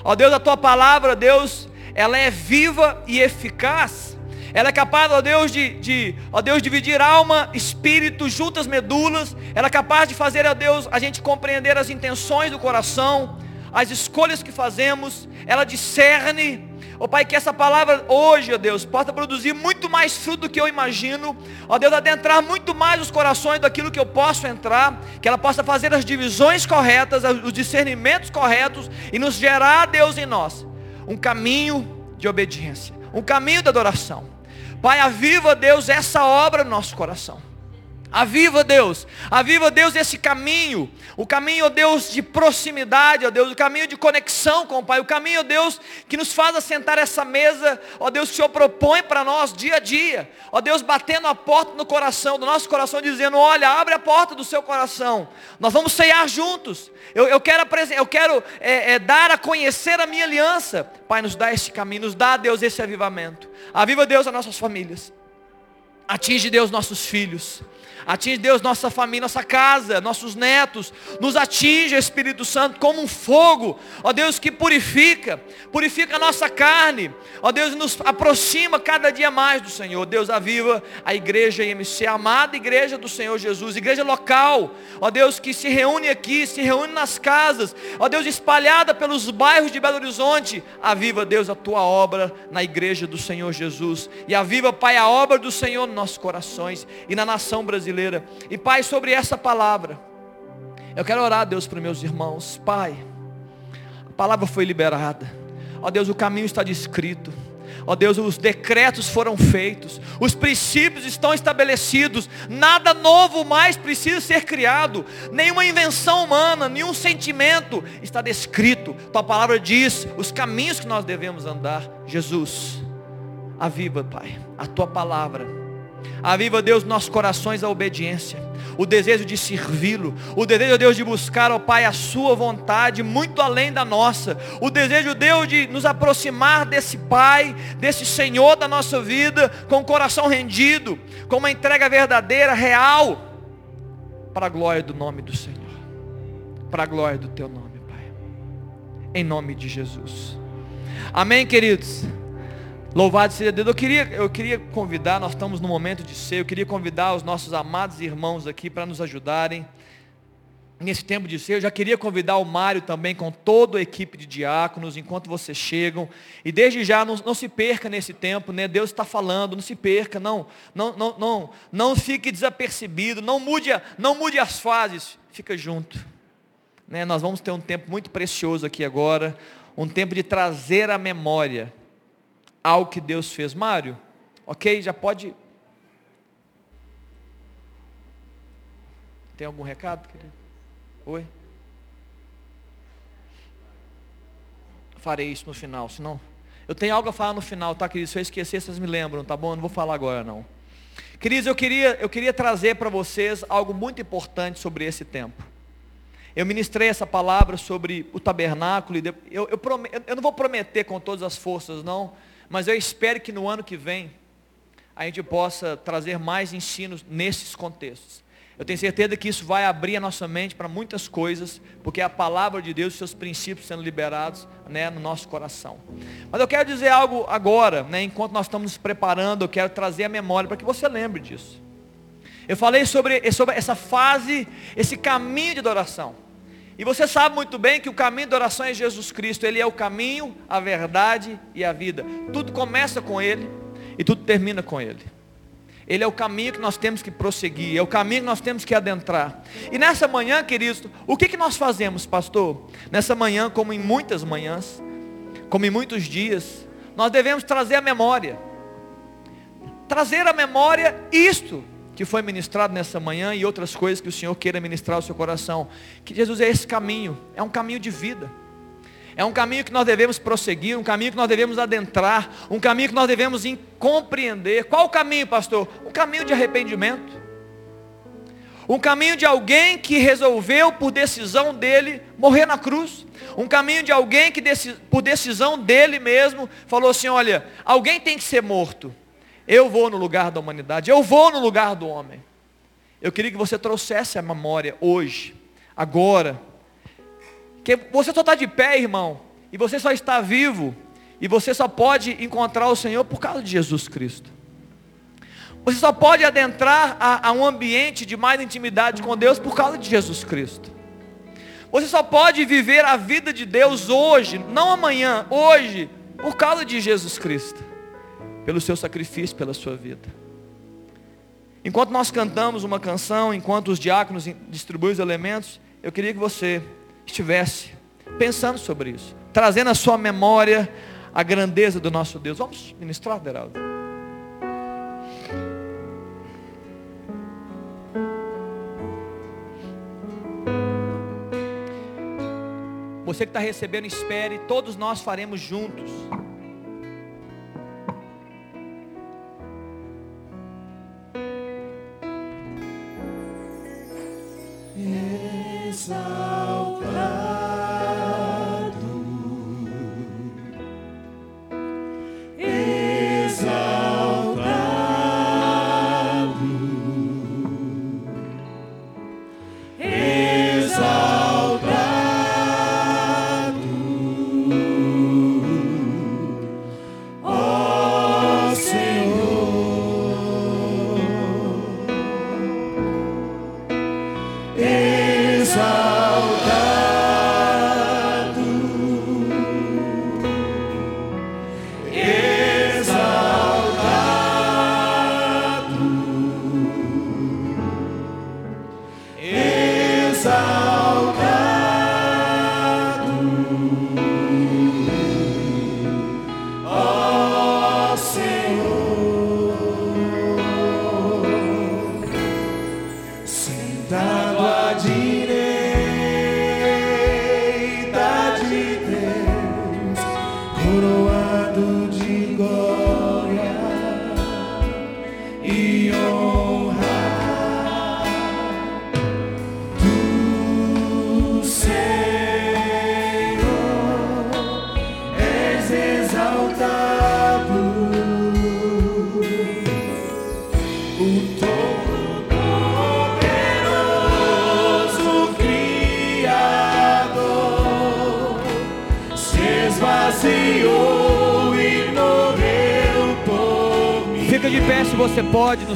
Ó Deus, a tua palavra, Deus, ela é viva e eficaz ela é capaz, ó Deus, de, de ó Deus, dividir alma, espírito, juntas medulas. Ela é capaz de fazer, ó Deus, a gente compreender as intenções do coração, as escolhas que fazemos. Ela discerne. Ó Pai, que essa palavra hoje, ó Deus, possa produzir muito mais fruto do que eu imagino. Ó Deus, adentrar muito mais os corações daquilo que eu posso entrar. Que ela possa fazer as divisões corretas, os discernimentos corretos e nos gerar, Deus, em nós um caminho de obediência, um caminho da adoração. Pai, aviva, Deus, essa obra no nosso coração. Aviva Deus, aviva Deus esse caminho, o caminho, ó Deus, de proximidade, ó Deus, o caminho de conexão com o Pai, o caminho, ó Deus, que nos faz assentar essa mesa, ó Deus, que o Senhor propõe para nós dia a dia, ó Deus, batendo a porta no coração, do nosso coração, dizendo, olha, abre a porta do seu coração, nós vamos ceiar juntos, eu, eu quero, eu quero é, é, dar a conhecer a minha aliança, Pai, nos dá esse caminho, nos dá, Deus, esse avivamento, aviva Deus as nossas famílias, atinge Deus nossos filhos, Atinge, Deus, nossa família, nossa casa, nossos netos. Nos atinge, Espírito Santo, como um fogo. Ó Deus, que purifica. Purifica a nossa carne. Ó Deus, nos aproxima cada dia mais do Senhor. Deus, aviva a igreja IMC, a amada igreja do Senhor Jesus. Igreja local. Ó Deus, que se reúne aqui, se reúne nas casas. Ó Deus, espalhada pelos bairros de Belo Horizonte. Aviva, Deus, a tua obra na igreja do Senhor Jesus. E aviva, Pai, a obra do Senhor nos nossos corações e na nação brasileira E Pai, sobre essa palavra, eu quero orar, Deus, para meus irmãos. Pai, palavra foi liberada. Ó Deus, o caminho está descrito. Ó Deus, os decretos foram feitos, os princípios estão estabelecidos, nada novo mais precisa ser criado, nenhuma invenção humana, nenhum sentimento está descrito. Tua palavra diz os caminhos que nós devemos andar. Jesus, aviva, Pai, a tua palavra. Aviva, Deus, nossos corações a obediência o desejo de servi-lo, o desejo, Deus, de buscar, ó Pai, a sua vontade, muito além da nossa, o desejo, Deus, de nos aproximar desse Pai, desse Senhor da nossa vida, com o coração rendido, com uma entrega verdadeira, real, para a glória do nome do Senhor, para a glória do Teu nome, Pai, em nome de Jesus. Amém, queridos? Louvado seja Deus. Eu queria, eu queria convidar, nós estamos no momento de ser, eu queria convidar os nossos amados irmãos aqui para nos ajudarem nesse tempo de ser. Eu já queria convidar o Mário também com toda a equipe de diáconos, enquanto vocês chegam. E desde já não, não se perca nesse tempo, né? Deus está falando, não se perca, não, não, não, não, não fique desapercebido, não mude, não mude as fases, fica junto. Né? Nós vamos ter um tempo muito precioso aqui agora, um tempo de trazer a memória ao que Deus fez. Mário, ok? Já pode. Tem algum recado, querido? Oi? Farei isso no final, senão. Eu tenho algo a falar no final, tá, querido? Se eu esquecer, vocês me lembram, tá bom? Eu não vou falar agora, não. Queridos, eu queria, eu queria trazer para vocês algo muito importante sobre esse tempo. Eu ministrei essa palavra sobre o tabernáculo. Eu, eu, eu não vou prometer com todas as forças, não mas eu espero que no ano que vem a gente possa trazer mais ensinos nesses contextos. Eu tenho certeza que isso vai abrir a nossa mente para muitas coisas, porque é a palavra de Deus, os seus princípios sendo liberados né, no nosso coração. Mas eu quero dizer algo agora, né, enquanto nós estamos nos preparando, eu quero trazer a memória para que você lembre disso. Eu falei sobre, sobre essa fase, esse caminho de adoração. E você sabe muito bem que o caminho da oração é Jesus Cristo. Ele é o caminho, a verdade e a vida. Tudo começa com Ele e tudo termina com Ele. Ele é o caminho que nós temos que prosseguir, é o caminho que nós temos que adentrar. E nessa manhã, queridos, o que, que nós fazemos, pastor? Nessa manhã, como em muitas manhãs, como em muitos dias, nós devemos trazer a memória. Trazer a memória isto que foi ministrado nessa manhã e outras coisas que o Senhor queira ministrar ao seu coração. Que Jesus é esse caminho, é um caminho de vida. É um caminho que nós devemos prosseguir, um caminho que nós devemos adentrar, um caminho que nós devemos compreender. Qual o caminho, pastor? Um caminho de arrependimento. Um caminho de alguém que resolveu, por decisão dele, morrer na cruz. Um caminho de alguém que, por decisão dele mesmo, falou assim: olha, alguém tem que ser morto. Eu vou no lugar da humanidade, eu vou no lugar do homem. Eu queria que você trouxesse a memória hoje, agora. Que você só está de pé, irmão, e você só está vivo, e você só pode encontrar o Senhor por causa de Jesus Cristo. Você só pode adentrar a, a um ambiente de mais intimidade com Deus por causa de Jesus Cristo. Você só pode viver a vida de Deus hoje, não amanhã, hoje, por causa de Jesus Cristo pelo seu sacrifício, pela sua vida. Enquanto nós cantamos uma canção, enquanto os diáconos distribuem os elementos, eu queria que você estivesse pensando sobre isso, trazendo à sua memória a grandeza do nosso Deus. Vamos ministrar, Deraldo? Você que está recebendo, espere, todos nós faremos juntos.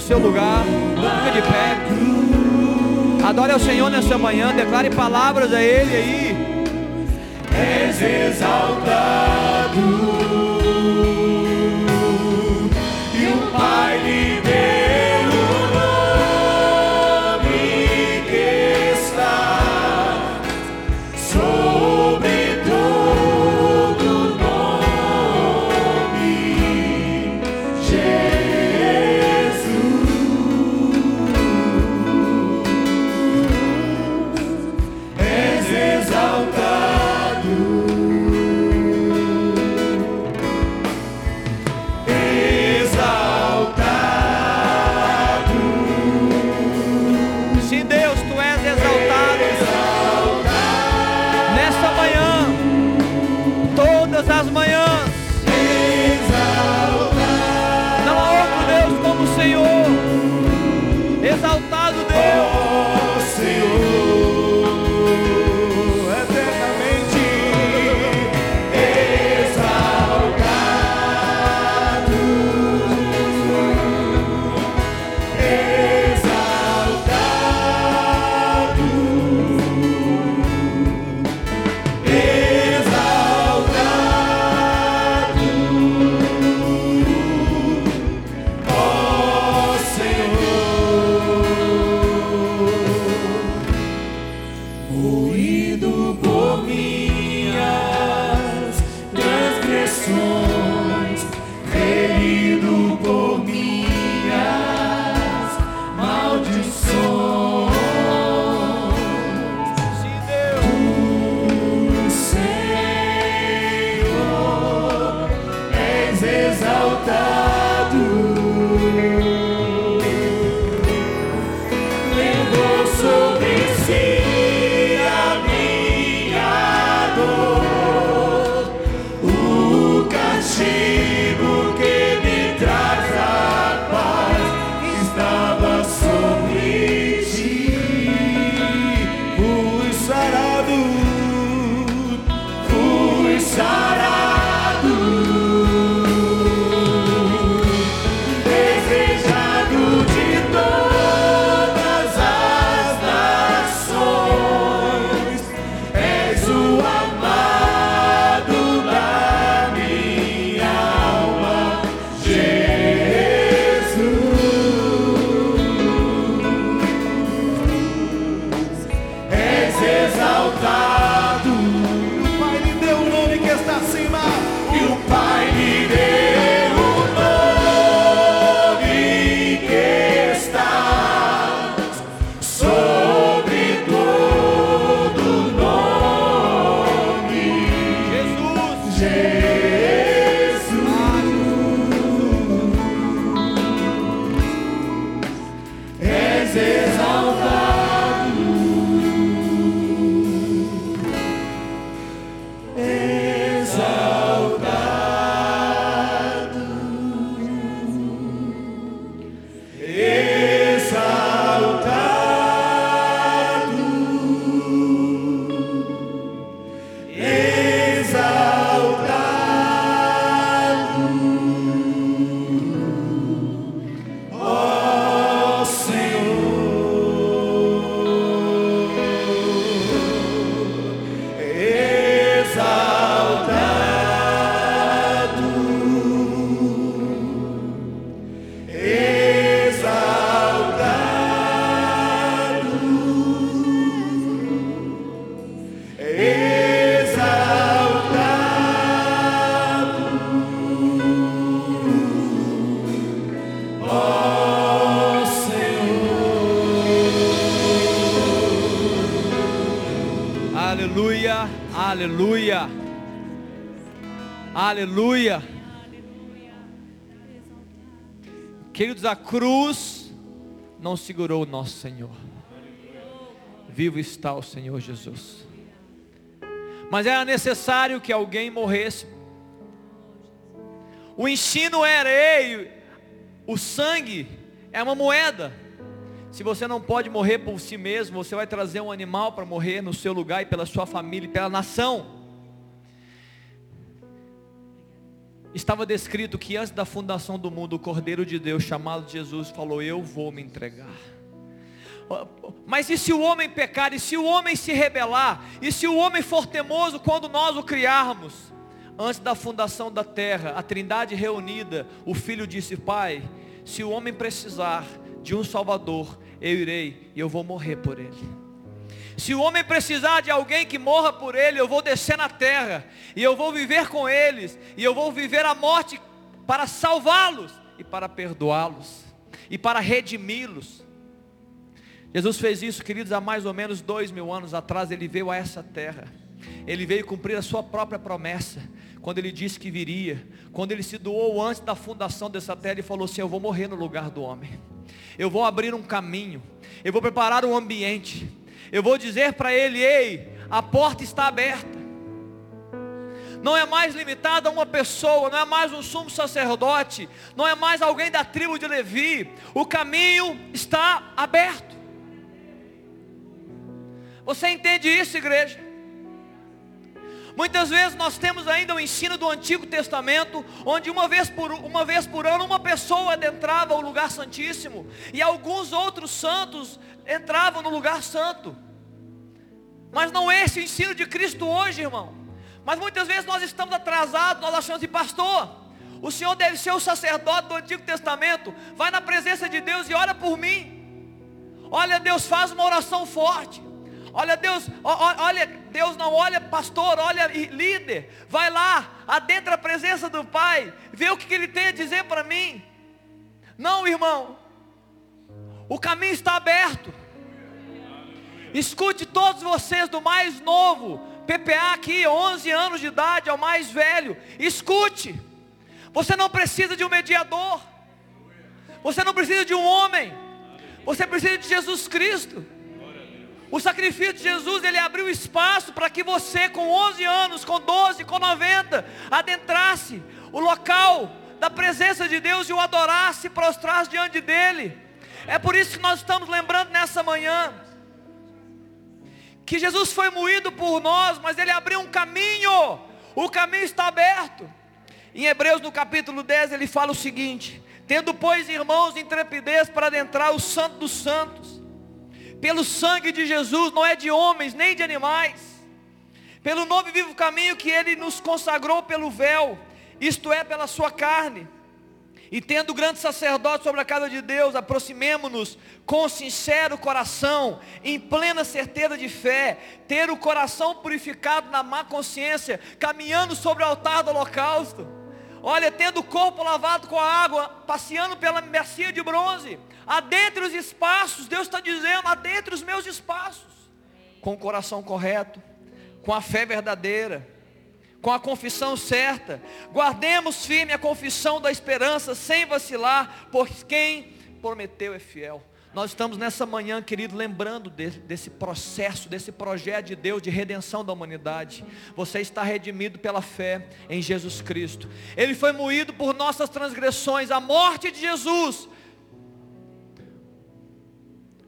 Seu lugar. Fica de pé. Adore ao Senhor nessa manhã. Declare palavras a Ele aí. És exaltado. Queridos, a cruz não segurou o nosso Senhor. Vivo está o Senhor Jesus. Mas era necessário que alguém morresse. O ensino era, ei, o sangue é uma moeda. Se você não pode morrer por si mesmo, você vai trazer um animal para morrer no seu lugar e pela sua família e pela nação. estava descrito que antes da fundação do mundo, o Cordeiro de Deus, chamado Jesus, falou: Eu vou me entregar. Mas e se o homem pecar, e se o homem se rebelar, e se o homem for temoso quando nós o criarmos? Antes da fundação da terra, a trindade reunida, o filho disse: Pai, se o homem precisar de um salvador, eu irei e eu vou morrer por ele. Se o homem precisar de alguém que morra por ele, eu vou descer na terra, e eu vou viver com eles, e eu vou viver a morte para salvá-los, e para perdoá-los, e para redimi-los. Jesus fez isso, queridos, há mais ou menos dois mil anos atrás, ele veio a essa terra, ele veio cumprir a sua própria promessa, quando ele disse que viria, quando ele se doou antes da fundação dessa terra, ele falou assim: Eu vou morrer no lugar do homem, eu vou abrir um caminho, eu vou preparar um ambiente, eu vou dizer para ele: ei, a porta está aberta. Não é mais limitada a uma pessoa, não é mais um sumo sacerdote, não é mais alguém da tribo de Levi. O caminho está aberto. Você entende isso, igreja? Muitas vezes nós temos ainda o ensino do Antigo Testamento, onde uma vez por, uma vez por ano uma pessoa adentrava o lugar santíssimo, e alguns outros santos entravam no lugar santo. Mas não é esse o ensino de Cristo hoje, irmão. Mas muitas vezes nós estamos atrasados, nós achamos de pastor. O Senhor deve ser o sacerdote do Antigo Testamento. Vai na presença de Deus e ora por mim. Olha, Deus faz uma oração forte. Olha Deus, olha Deus não olha pastor, olha líder. Vai lá, adentra a presença do Pai, vê o que ele tem a dizer para mim. Não, irmão. O caminho está aberto. Escute todos vocês do mais novo, PPA aqui, 11 anos de idade, ao mais velho. Escute. Você não precisa de um mediador. Você não precisa de um homem. Você precisa de Jesus Cristo. O sacrifício de Jesus, ele abriu espaço para que você com 11 anos, com 12, com 90, adentrasse o local da presença de Deus e o adorasse, prostrasse diante dele. É por isso que nós estamos lembrando nessa manhã que Jesus foi moído por nós, mas ele abriu um caminho. O caminho está aberto. Em Hebreus no capítulo 10 ele fala o seguinte: Tendo pois irmãos intrepidez para adentrar o santo dos santos, pelo sangue de Jesus, não é de homens nem de animais, pelo novo e vivo caminho que ele nos consagrou pelo véu, isto é, pela sua carne. E tendo grande sacerdote sobre a casa de Deus, aproximemo-nos com sincero coração, em plena certeza de fé, ter o coração purificado na má consciência, caminhando sobre o altar do holocausto. Olha, tendo o corpo lavado com a água, passeando pela mercia de bronze, adentre os espaços, Deus está dizendo, adentre os meus espaços, com o coração correto, com a fé verdadeira, com a confissão certa, guardemos firme a confissão da esperança, sem vacilar, pois quem prometeu é fiel. Nós estamos nessa manhã, querido, lembrando desse, desse, processo, desse projeto de Deus de redenção da humanidade. Você está redimido pela fé em Jesus Cristo. Ele foi moído por nossas transgressões. A morte de Jesus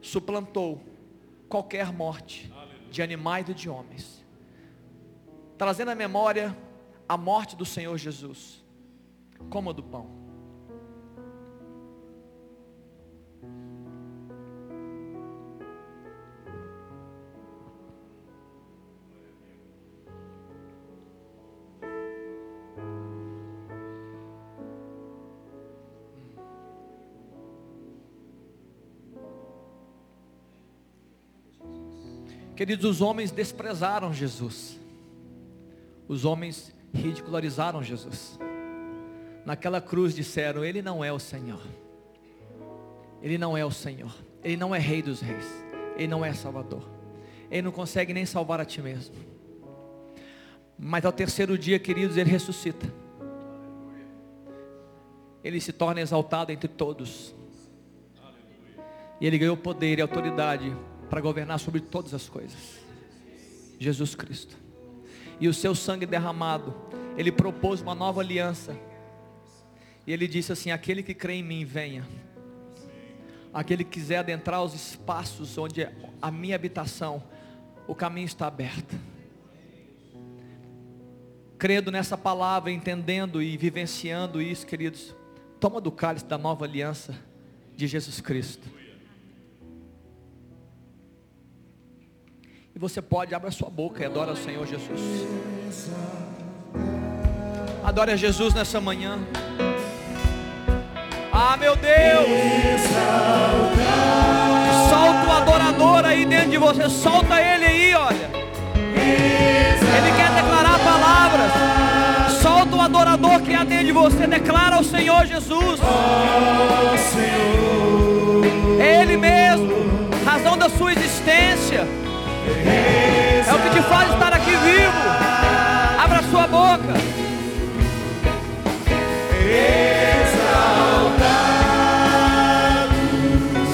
suplantou qualquer morte de animais e de homens, trazendo à memória a morte do Senhor Jesus, como a do pão. Queridos, os homens desprezaram Jesus. Os homens ridicularizaram Jesus. Naquela cruz disseram: Ele não é o Senhor. Ele não é o Senhor. Ele não é Rei dos Reis. Ele não é Salvador. Ele não consegue nem salvar a ti mesmo. Mas ao terceiro dia, queridos, ele ressuscita. Ele se torna exaltado entre todos. E ele ganhou poder e autoridade para governar sobre todas as coisas. Jesus Cristo. E o seu sangue derramado, ele propôs uma nova aliança. E ele disse assim: aquele que crê em mim, venha. Aquele que quiser adentrar os espaços onde é a minha habitação, o caminho está aberto. crendo nessa palavra, entendendo e vivenciando isso, queridos, toma do cálice da nova aliança de Jesus Cristo. E você pode, abra sua boca e adora o Senhor Jesus. Adore a Jesus nessa manhã. Ah, meu Deus! Solta o adorador aí dentro de você. Solta ele aí, olha. Ele quer declarar palavras. Solta o adorador que há dentro de você. Declara ao Senhor Jesus. Ele mesmo. Razão da sua existência. É o que te faz estar aqui vivo. Abra sua boca.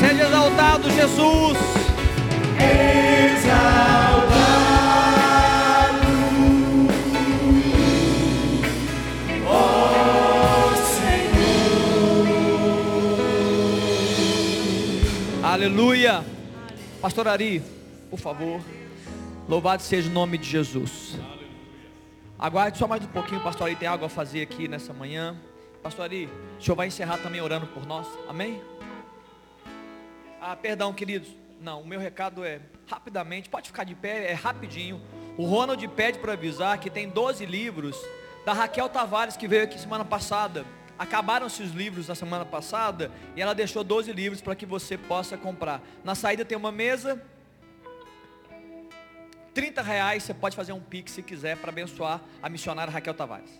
Seja exaltado, Jesus. Aleluia. Pastor Ari, por favor. Louvado seja o nome de Jesus. Aguarde só mais um pouquinho, pastor Ari tem algo a fazer aqui nessa manhã. Pastor Ari, o senhor vai encerrar também orando por nós. Amém? Ah, perdão, queridos. Não, o meu recado é rapidamente, pode ficar de pé, é rapidinho. O Ronald pede para avisar que tem 12 livros da Raquel Tavares que veio aqui semana passada. Acabaram-se os livros na semana passada e ela deixou 12 livros para que você possa comprar. Na saída tem uma mesa, 30 reais você pode fazer um pix se quiser para abençoar a missionária Raquel Tavares.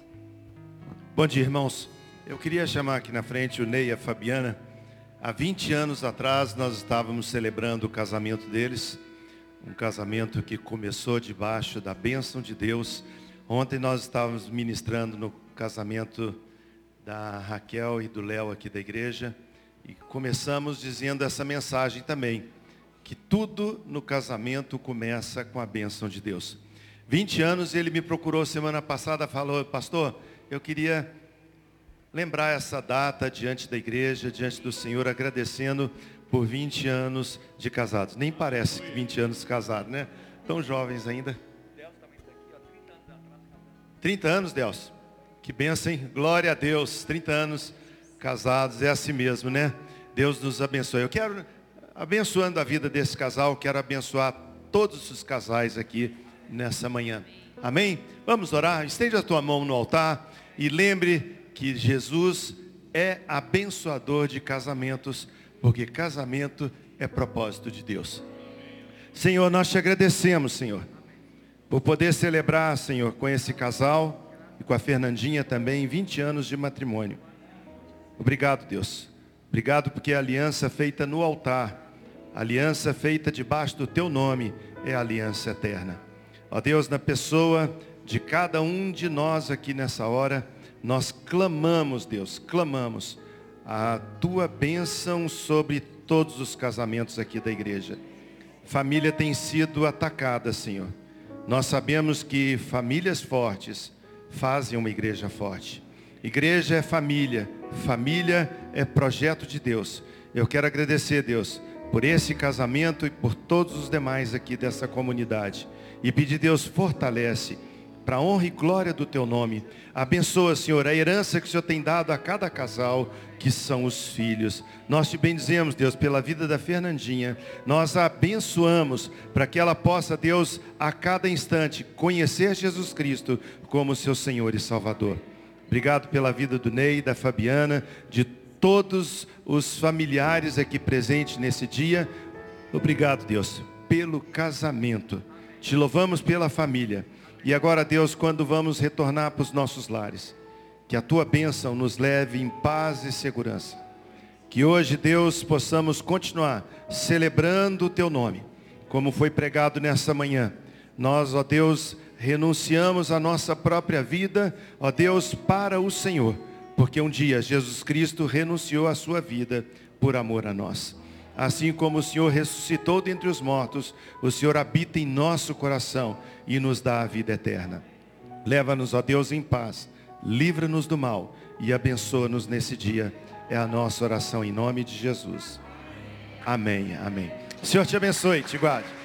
Bom dia, irmãos. Eu queria chamar aqui na frente o Ney e a Fabiana. Há 20 anos atrás nós estávamos celebrando o casamento deles. Um casamento que começou debaixo da bênção de Deus. Ontem nós estávamos ministrando no casamento da Raquel e do Léo aqui da igreja. E começamos dizendo essa mensagem também que tudo no casamento começa com a bênção de Deus. 20 anos ele me procurou semana passada, falou, pastor, eu queria lembrar essa data diante da igreja, diante do Senhor, agradecendo por 20 anos de casados. Nem parece que 20 anos casados, né? Tão jovens ainda. 30 anos, Deus. Que bênção, hein? Glória a Deus. 30 anos casados, é assim mesmo, né? Deus nos abençoe. Eu quero abençoando a vida desse casal, quero abençoar todos os casais aqui nessa manhã. Amém? Vamos orar? Estende a tua mão no altar e lembre que Jesus é abençoador de casamentos, porque casamento é propósito de Deus. Senhor, nós te agradecemos, Senhor, por poder celebrar, Senhor, com esse casal e com a Fernandinha também 20 anos de matrimônio. Obrigado, Deus. Obrigado porque a aliança feita no altar aliança feita debaixo do teu nome é a aliança eterna. Ó Deus, na pessoa de cada um de nós aqui nessa hora, nós clamamos, Deus, clamamos a tua bênção sobre todos os casamentos aqui da igreja. Família tem sido atacada, Senhor. Nós sabemos que famílias fortes fazem uma igreja forte. Igreja é família, família é projeto de Deus. Eu quero agradecer, Deus, por esse casamento e por todos os demais aqui dessa comunidade. E pedir, Deus, fortalece para a honra e glória do teu nome. Abençoa, Senhor, a herança que o Senhor tem dado a cada casal, que são os filhos. Nós te bendizemos, Deus, pela vida da Fernandinha. Nós a abençoamos para que ela possa, Deus, a cada instante conhecer Jesus Cristo como seu Senhor e Salvador. Obrigado pela vida do Ney, da Fabiana, de todos os familiares aqui presentes nesse dia. Obrigado, Deus, pelo casamento. Te louvamos pela família. E agora, Deus, quando vamos retornar para os nossos lares, que a tua bênção nos leve em paz e segurança. Que hoje, Deus, possamos continuar celebrando o teu nome, como foi pregado nessa manhã. Nós, ó Deus, renunciamos a nossa própria vida, ó Deus, para o Senhor porque um dia Jesus Cristo renunciou à sua vida por amor a nós. Assim como o Senhor ressuscitou dentre os mortos, o Senhor habita em nosso coração e nos dá a vida eterna. Leva-nos, ó Deus, em paz, livra-nos do mal e abençoa-nos nesse dia. É a nossa oração em nome de Jesus. Amém, amém. O Senhor te abençoe, te guarde.